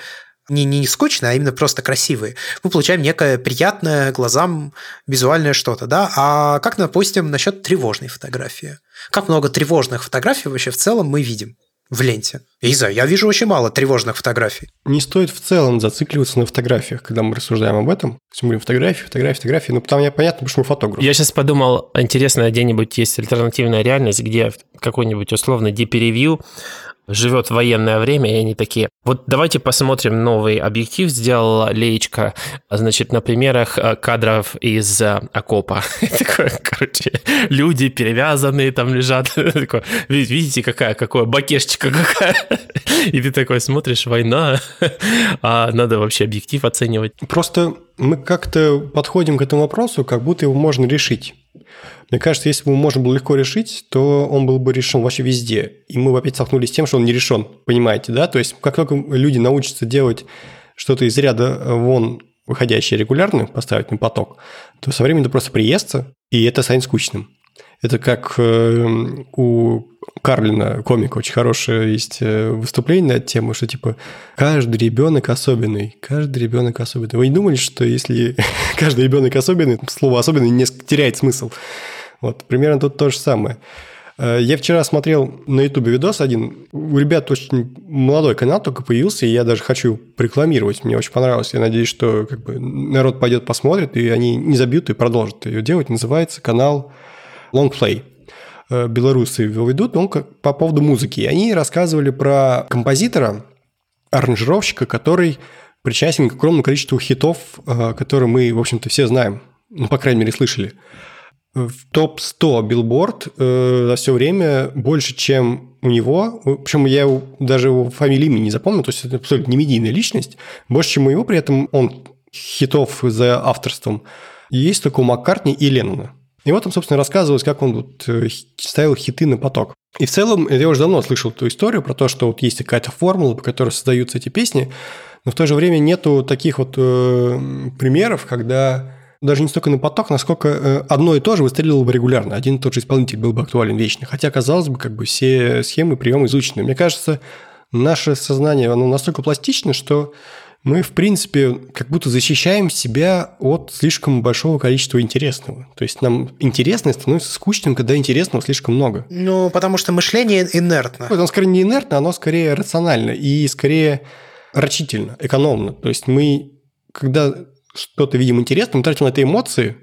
не, не скучные, а именно просто красивые, мы получаем некое приятное глазам визуальное что-то, да? А как, допустим, насчет тревожной фотографии? Как много тревожных фотографий вообще в целом мы видим? в ленте. Я знаю, я вижу очень мало тревожных фотографий. Не стоит в целом зацикливаться на фотографиях, когда мы рассуждаем об этом. Мы говорим фотографии, фотографии, фотографии. Ну, там мне понятно, потому что мы фотограф. Я сейчас подумал, интересно, где-нибудь есть альтернативная реальность, где какой-нибудь условный deep живет военное время, и они такие, вот давайте посмотрим новый объектив, сделала Леечка, значит, на примерах э, кадров из э, окопа. Такое, короче, люди перевязанные там лежат. Видите, какая, какое бакешечка какая. И ты такой смотришь, война, а надо вообще объектив оценивать. Просто мы как-то подходим к этому вопросу, как будто его можно решить. Мне кажется, если бы его можно было легко решить, то он был бы решен вообще везде. И мы бы опять столкнулись с тем, что он не решен, понимаете, да? То есть как только люди научатся делать что-то из ряда вон выходящее регулярно, поставить на поток, то со временем это просто приестся, и это станет скучным. Это как э, у Карлина, комика, очень хорошее есть э, выступление на эту тему, что типа каждый ребенок особенный, каждый ребенок особенный. Вы не думали, что если каждый ребенок особенный, слово особенный несколько теряет смысл? Вот, примерно тут то же самое. Э, я вчера смотрел на Ютубе видос один. У ребят очень молодой канал только появился, и я даже хочу рекламировать. Мне очень понравилось. Я надеюсь, что как бы, народ пойдет посмотрит, и они не забьют и продолжат ее делать. Называется канал Long Play. Э, белорусы его ведут, он по поводу музыки. И они рассказывали про композитора, аранжировщика, который причастен к огромному количеству хитов, э, которые мы, в общем-то, все знаем. Ну, по крайней мере, слышали в топ-100 билборд э, за все время больше, чем у него. Причем я его, даже его фамилии имени не запомнил, то есть это абсолютно не медийная личность. Больше, чем у него, при этом он хитов за авторством. Есть только у Маккартни и Леннона. И вот там, собственно, рассказывалось, как он вот э, ставил хиты на поток. И в целом, я уже давно слышал эту историю про то, что вот есть какая-то формула, по которой создаются эти песни, но в то же время нету таких вот э, примеров, когда даже не столько на поток, насколько э, одно и то же выстрелило бы регулярно. Один и тот же исполнитель был бы актуален вечно. Хотя, казалось бы, как бы все схемы, приемы изучены. Мне кажется, наше сознание, оно настолько пластично, что мы, в принципе, как будто защищаем себя от слишком большого количества интересного. То есть нам интересное становится скучным, когда интересного слишком много. Ну, потому что мышление инертно. Оно скорее не инертно, оно скорее рационально и скорее рачительно, экономно. То есть мы, когда что-то видим интересным, мы тратим на это эмоции,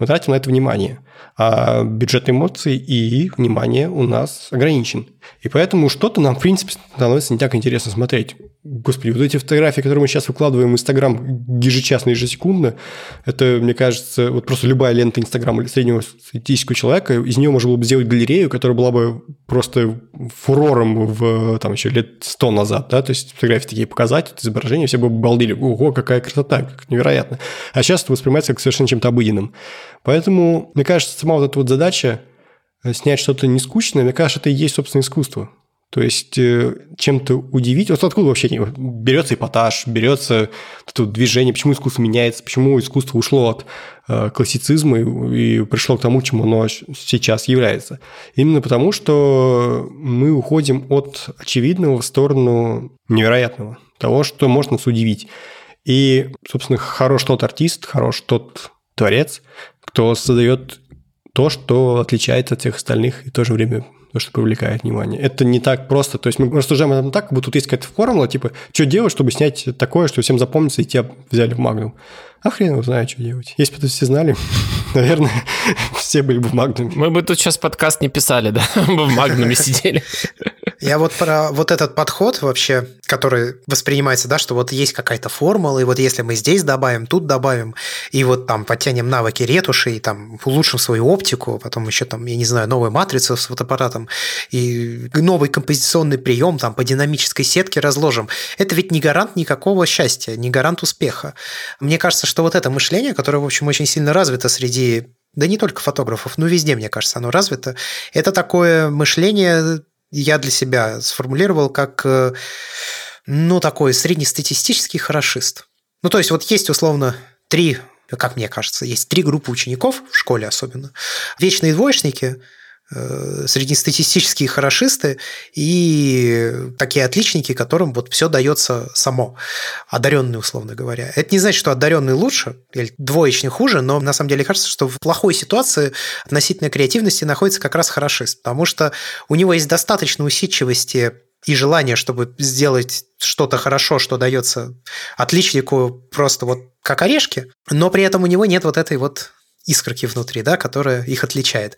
Мы тратим на это внимание. А бюджет эмоций и внимание у нас ограничен. И поэтому что-то нам, в принципе, становится не так интересно смотреть. Господи, вот эти фотографии, которые мы сейчас выкладываем в Инстаграм ежечасно, ежесекундно, это, мне кажется, вот просто любая лента Инстаграма или среднего статистического человека, из нее можно было бы сделать галерею, которая была бы просто фурором в, там, еще лет сто назад, да, то есть фотографии такие показать, изображения, все бы балдили, ого, какая красота, как невероятно. А сейчас это воспринимается как совершенно чем-то обыденным. Поэтому, мне кажется, сама вот эта вот задача э, снять что-то нескучное, мне кажется, это и есть, собственно, искусство. То есть э, чем-то удивить. Вот откуда вообще берется эпатаж, берется это движение, почему искусство меняется, почему искусство ушло от э, классицизма и пришло к тому, чему оно сейчас является. Именно потому, что мы уходим от очевидного в сторону невероятного, того, что можно нас удивить. И, собственно, хорош тот артист, хорош тот творец, кто создает то, что отличается от всех остальных и в то же время то, что привлекает внимание. Это не так просто. То есть мы рассуждаем об этом так, как будто тут есть какая-то формула, типа, что делать, чтобы снять такое, что всем запомнится, и тебя взяли в Магнум. А хрен его знает, что делать. Если бы это все знали, наверное, все были бы в Магнуме. Мы бы тут сейчас подкаст не писали, да? Мы бы в Магнуме сидели. Я вот про вот этот подход вообще, который воспринимается, да, что вот есть какая-то формула, и вот если мы здесь добавим, тут добавим, и вот там подтянем навыки ретуши, и там улучшим свою оптику, потом еще там, я не знаю, новую матрицу с фотоаппаратом, и новый композиционный прием там по динамической сетке разложим. Это ведь не гарант никакого счастья, не гарант успеха. Мне кажется, что вот это мышление, которое, в общем, очень сильно развито среди да не только фотографов, но везде, мне кажется, оно развито. Это такое мышление я для себя сформулировал как, э, ну, такой среднестатистический хорошист. Ну, то есть вот есть условно три, как мне кажется, есть три группы учеников, в школе особенно. Вечные двоечники, среднестатистические хорошисты и такие отличники, которым вот все дается само, одаренные, условно говоря. Это не значит, что одаренный лучше или двоечный хуже, но на самом деле кажется, что в плохой ситуации относительно креативности находится как раз хорошист, потому что у него есть достаточно усидчивости и желание, чтобы сделать что-то хорошо, что дается отличнику просто вот как орешки, но при этом у него нет вот этой вот искорки внутри, да, которая их отличает.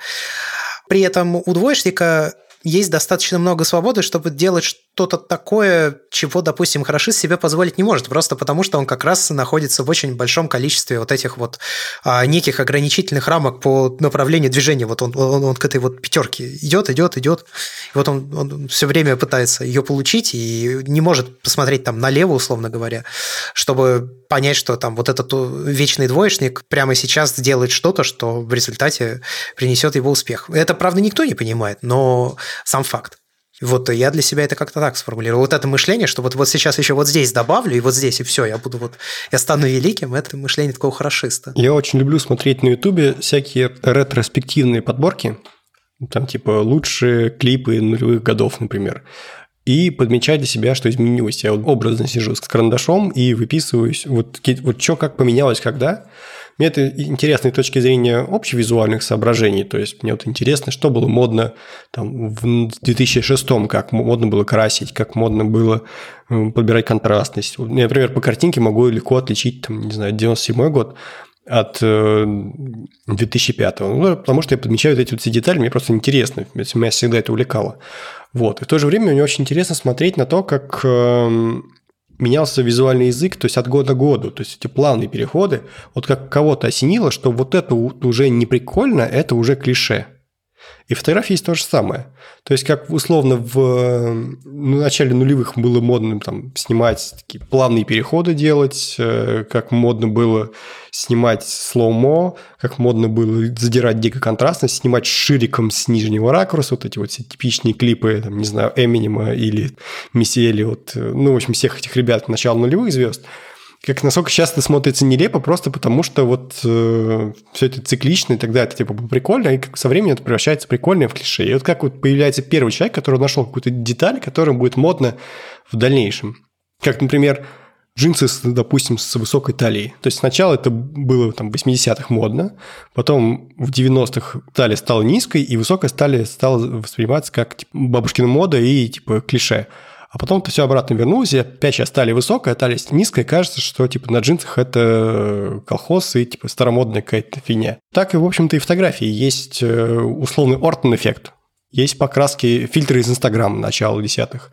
При этом у двоечника есть достаточно много свободы, чтобы делать что-то такое, чего, допустим, хорошист себе позволить не может, просто потому что он как раз находится в очень большом количестве вот этих вот а, неких ограничительных рамок по направлению движения. Вот он, он, он к этой вот пятерке идет, идет, идет. И вот он, он все время пытается ее получить и не может посмотреть там налево, условно говоря, чтобы понять, что там вот этот вечный двоечник прямо сейчас сделает что-то, что в результате принесет его успех. Это, правда, никто не понимает, но сам факт. Вот я для себя это как-то так сформулировал. Вот это мышление, что вот, вот сейчас еще вот здесь добавлю, и вот здесь, и все, я буду вот, я стану великим, это мышление такого хорошиста. Я очень люблю смотреть на Ютубе всякие ретроспективные подборки, там типа лучшие клипы нулевых годов, например и подмечать для себя, что изменилось. Я вот образно сижу с карандашом и выписываюсь, вот, вот что как поменялось когда, мне это интересно с точки зрения общевизуальных соображений. То есть мне вот интересно, что было модно там, в 2006 как модно было красить, как модно было э, подбирать контрастность. Я, например, по картинке могу легко отличить, там, не знаю, 97 год от 2005. Э, ну, потому что я подмечаю вот эти вот все детали, мне просто интересно, меня всегда это увлекало. Вот. И в то же время мне очень интересно смотреть на то, как эм, менялся визуальный язык, то есть от года к году, то есть эти плавные переходы, вот как кого-то осенило, что вот это уже не прикольно, это уже клише. И фотографии есть то же самое. То есть, как условно в ну, начале нулевых было модно там, снимать такие плавные переходы делать, э, как модно было снимать слоумо, как модно было задирать дико контрастность, снимать шириком с нижнего ракурса, вот эти вот все типичные клипы, там, не знаю, Эминема или Мисси вот, ну, в общем, всех этих ребят начала нулевых звезд – как насколько часто смотрится нелепо, просто потому что вот э, все это циклично, и тогда это типа прикольно, и со временем это превращается прикольное в клише. И вот как вот появляется первый человек, который нашел какую-то деталь, которая будет модна в дальнейшем. Как, например, джинсы, допустим, с высокой талией. То есть сначала это было там в 80-х модно, потом в 90-х талия стала низкой, и высокая талия стала восприниматься как типа, бабушкина мода и типа клише. А потом это все обратно вернулось, и опять сейчас стали высокая, стали низкая, кажется, что типа на джинсах это колхоз и типа старомодная какая-то фигня. Так и, в общем-то, и фотографии. Есть э, условный Ортон-эффект, есть покраски, фильтры из Инстаграма начала десятых.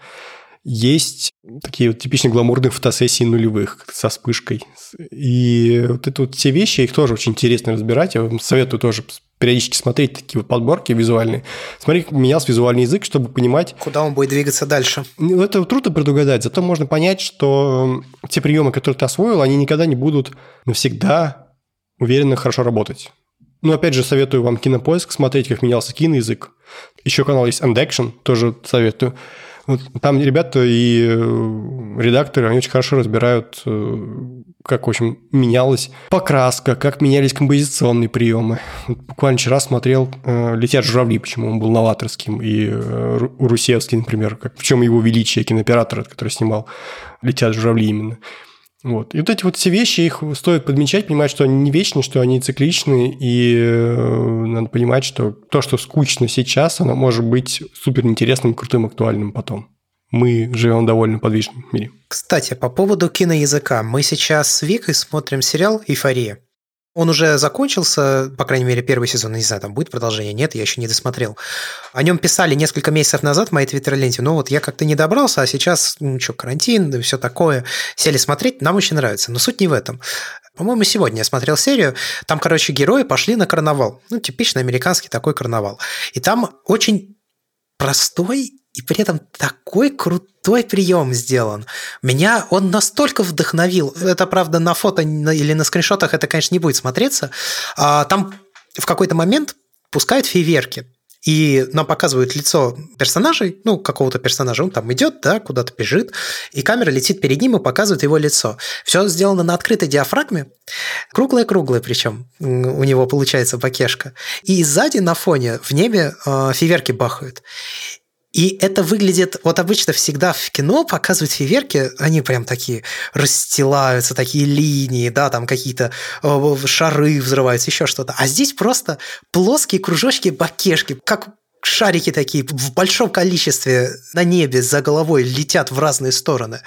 Есть такие вот типичные гламурные фотосессии нулевых со вспышкой. И вот это вот все вещи, их тоже очень интересно разбирать. Я вам советую тоже периодически смотреть такие вот подборки визуальные. Смотри, как менялся визуальный язык, чтобы понимать... Куда он будет двигаться дальше. Ну, это трудно предугадать, зато можно понять, что те приемы, которые ты освоил, они никогда не будут навсегда уверенно хорошо работать. Ну, опять же, советую вам кинопоиск смотреть, как менялся киноязык. Еще канал есть Undaction, тоже советую. Вот там ребята и э, редакторы, они очень хорошо разбирают, э, как, в общем, менялась покраска, как менялись композиционные приемы. Вот буквально вчера смотрел э, «Летят журавли», почему он был новаторским, и Русевский, например, как, в чем его величие кинооператора, который снимал «Летят журавли» именно. Вот. И вот эти вот все вещи, их стоит подмечать, понимать, что они не вечны, что они цикличны, и э, надо понимать, что то, что скучно сейчас, оно может быть супер интересным, крутым, актуальным потом. Мы живем в довольно подвижном мире. Кстати, по поводу киноязыка. Мы сейчас с Викой смотрим сериал «Эйфория». Он уже закончился, по крайней мере, первый сезон, не знаю, там будет продолжение, нет, я еще не досмотрел. О нем писали несколько месяцев назад в моей твиттер-ленте, но вот я как-то не добрался, а сейчас, ну что, карантин, да все такое, сели смотреть, нам очень нравится, но суть не в этом. По-моему, сегодня я смотрел серию, там, короче, герои пошли на карнавал, ну, типичный американский такой карнавал. И там очень простой и при этом такой крутой прием сделан. Меня он настолько вдохновил. Это, правда, на фото или на скриншотах это, конечно, не будет смотреться. А, там в какой-то момент пускают фейверки. И нам показывают лицо персонажей, ну, какого-то персонажа, он там идет, да, куда-то бежит, и камера летит перед ним и показывает его лицо. Все сделано на открытой диафрагме, круглое-круглое причем у него получается бакешка. И сзади на фоне в небе э, фейверки бахают. И это выглядит, вот обычно всегда в кино показывают фейверки, они прям такие расстилаются, такие линии, да, там какие-то э, шары взрываются, еще что-то. А здесь просто плоские кружочки, бакешки, как шарики такие в большом количестве на небе за головой летят в разные стороны.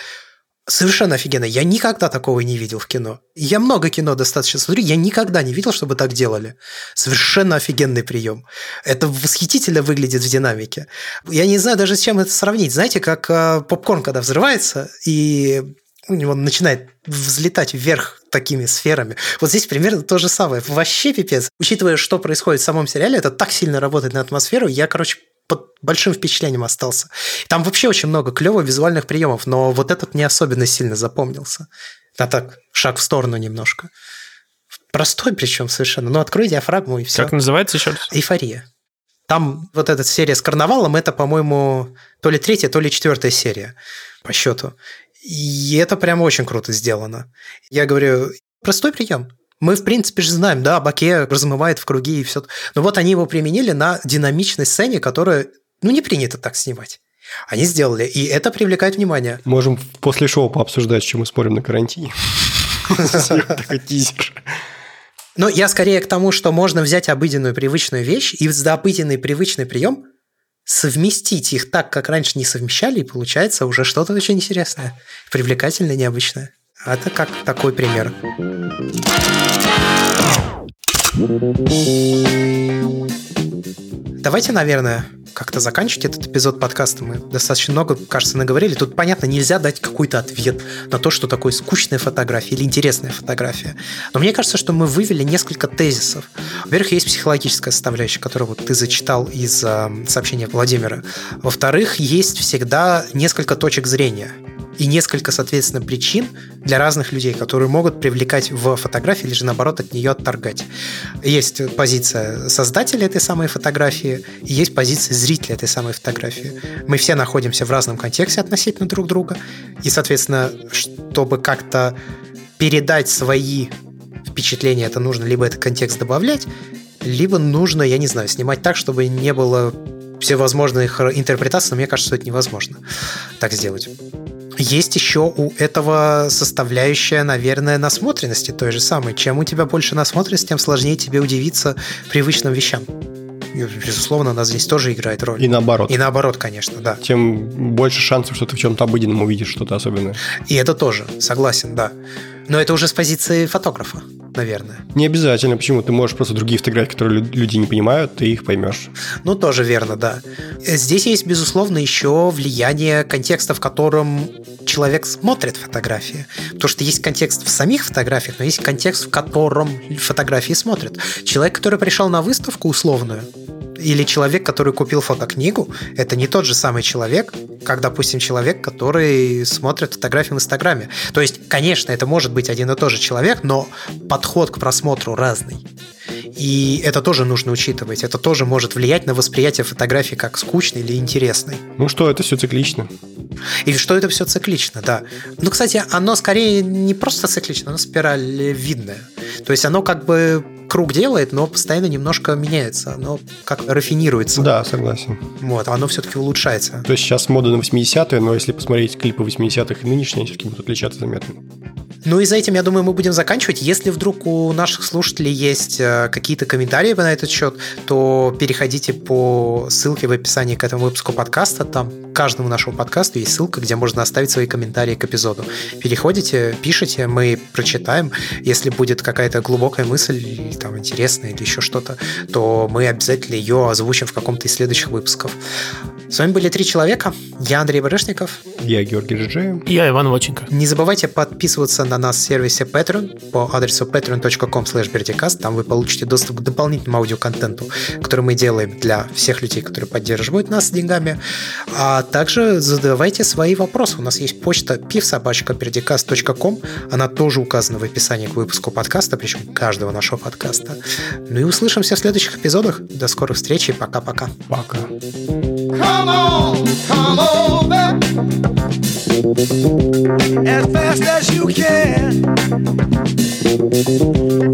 Совершенно офигенно. Я никогда такого не видел в кино. Я много кино достаточно смотрю, я никогда не видел, чтобы так делали. Совершенно офигенный прием. Это восхитительно выглядит в динамике. Я не знаю даже с чем это сравнить. Знаете, как э, попкорн, когда взрывается, и у него начинает взлетать вверх такими сферами. Вот здесь примерно то же самое. Вообще пипец. Учитывая, что происходит в самом сериале, это так сильно работает на атмосферу. Я, короче, под большим впечатлением остался. Там вообще очень много клевых визуальных приемов, но вот этот не особенно сильно запомнился. А так, шаг в сторону немножко. Простой причем совершенно. Ну, открой диафрагму и все. Как называется еще раз? Эйфория. Там вот эта серия с карнавалом, это, по-моему, то ли третья, то ли четвертая серия по счету. И это прям очень круто сделано. Я говорю, простой прием. Мы, в принципе, же знаем, да, Баке размывает в круги и все. Но вот они его применили на динамичной сцене, которая, ну, не принято так снимать. Они сделали, и это привлекает внимание. Можем после шоу пообсуждать, чем мы спорим на карантине. Такой тизер. Но я скорее к тому, что можно взять обыденную привычную вещь и за обыденный привычный прием совместить их так, как раньше не совмещали, и получается уже что-то очень интересное, привлекательное, необычное. Это как такой пример. Давайте, наверное, как-то заканчивать этот эпизод подкаста. Мы достаточно много, кажется, наговорили. Тут, понятно, нельзя дать какой-то ответ на то, что такое скучная фотография или интересная фотография. Но мне кажется, что мы вывели несколько тезисов. Во-первых, есть психологическая составляющая, которую вот ты зачитал из э, сообщения Владимира. Во-вторых, есть всегда несколько точек зрения и несколько, соответственно, причин для разных людей, которые могут привлекать в фотографии или же, наоборот, от нее отторгать. Есть позиция создателя этой самой фотографии, и есть позиция зрителя этой самой фотографии. Мы все находимся в разном контексте относительно друг друга, и, соответственно, чтобы как-то передать свои впечатления, это нужно либо этот контекст добавлять, либо нужно, я не знаю, снимать так, чтобы не было всевозможных интерпретаций, но мне кажется, что это невозможно так сделать. Есть еще у этого составляющая, наверное, насмотренности той же самой. Чем у тебя больше насмотренности, тем сложнее тебе удивиться привычным вещам. безусловно, она здесь тоже играет роль. И наоборот. И наоборот, конечно, да. Тем больше шансов, что ты в чем-то обыденном увидишь что-то особенное. И это тоже, согласен, да. Но это уже с позиции фотографа, наверное. Не обязательно. Почему? Ты можешь просто другие фотографии, которые люди не понимают, ты их поймешь. Ну, тоже верно, да. Здесь есть, безусловно, еще влияние контекста, в котором человек смотрит фотографии. Потому что есть контекст в самих фотографиях, но есть контекст, в котором фотографии смотрят. Человек, который пришел на выставку условную, или человек, который купил фотокнигу, это не тот же самый человек, как, допустим, человек, который смотрит фотографии в Инстаграме. То есть, конечно, это может быть один и тот же человек, но подход к просмотру разный. И это тоже нужно учитывать. Это тоже может влиять на восприятие фотографии как скучной или интересной. Ну что, это все циклично. И что это все циклично, да. Ну, кстати, оно скорее не просто циклично, оно спиралевидное. То есть оно как бы круг делает, но постоянно немножко меняется. Оно как рафинируется. Да, согласен. Вот, оно все-таки улучшается. То есть сейчас мода на 80-е, но если посмотреть клипы 80-х и нынешние, они все-таки будут отличаться заметно. Ну и за этим, я думаю, мы будем заканчивать. Если вдруг у наших слушателей есть э, какие-то комментарии на этот счет, то переходите по ссылке в описании к этому выпуску подкаста. Там к каждому нашему подкасту есть ссылка, где можно оставить свои комментарии к эпизоду. Переходите, пишите, мы прочитаем. Если будет какая-то глубокая мысль, или там интересная, или еще что-то, то мы обязательно ее озвучим в каком-то из следующих выпусков. С вами были три человека. Я Андрей Барышников. Я Георгий Жиджеев. Я Иван Воченко. Не забывайте подписываться на нас в сервисе Patreon по адресу patreon.com Там вы получите доступ к дополнительному аудиоконтенту, который мы делаем для всех людей, которые поддерживают нас деньгами. А также задавайте свои вопросы. У нас есть почта pivsobachkaperдикаст.com. Она тоже указана в описании к выпуску подкаста, причем каждого нашего подкаста. Ну и услышимся в следующих эпизодах. До скорых встреч и пока-пока. Пока. Come on, come over as fast as you can.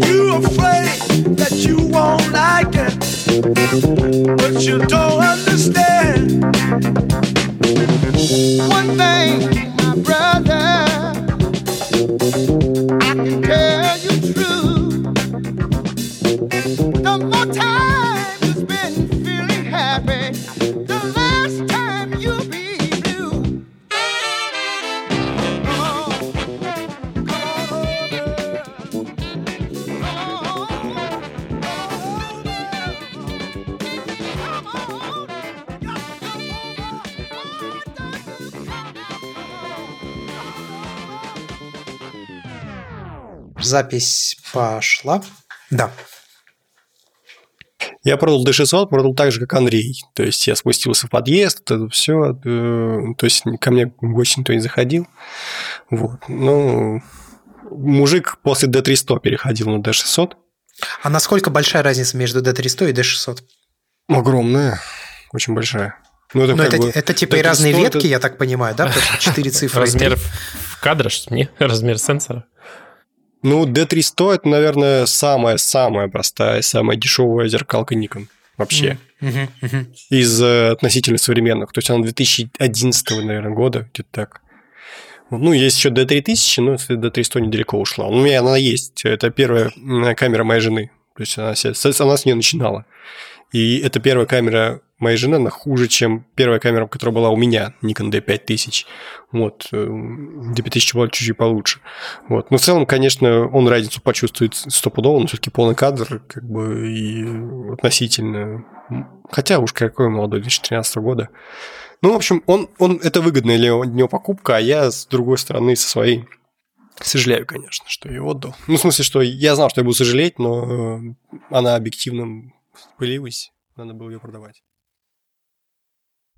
You afraid that you won't like it, but you don't understand. One thing, my brother, Запись пошла. Да. Я продал D600, продал так же, как Андрей. То есть я спустился в подъезд, это все. То есть ко мне в гости никто не заходил. Вот. Ну, мужик после D300 переходил на D600. А насколько большая разница между D300 и D600? Огромная, очень большая. Ну, Ну, как это, бы это типа и D300 разные это- ветки, я так понимаю, да? Потому что четыре цифры. и Размер кадра, что не? Размер сенсора. Ну, D300 это, наверное, самая-самая простая, самая дешевая зеркалка Nikon вообще. Мгм, мгм. Из э, относительно современных. То есть она 2011, наверное, года, где-то так. Ну, есть еще D3000, но если D300 недалеко ушла. У меня она есть. Это первая камера моей жены. То есть она, она с нее начинала. И это первая камера моей жены, она хуже, чем первая камера, которая была у меня, Nikon D5000. Вот. э, D5000 была чуть-чуть получше. Вот. Но в целом, конечно, он разницу почувствует стопудово, но все-таки полный кадр, как бы, и относительно... Хотя уж какой молодой, 2013 года. Ну, в общем, он, он, это выгодная для него покупка, а я, с другой стороны, со своей сожалею, конечно, что ее отдал. Ну, в смысле, что я знал, что я буду сожалеть, но э, она объективно пылилась, надо было ее продавать.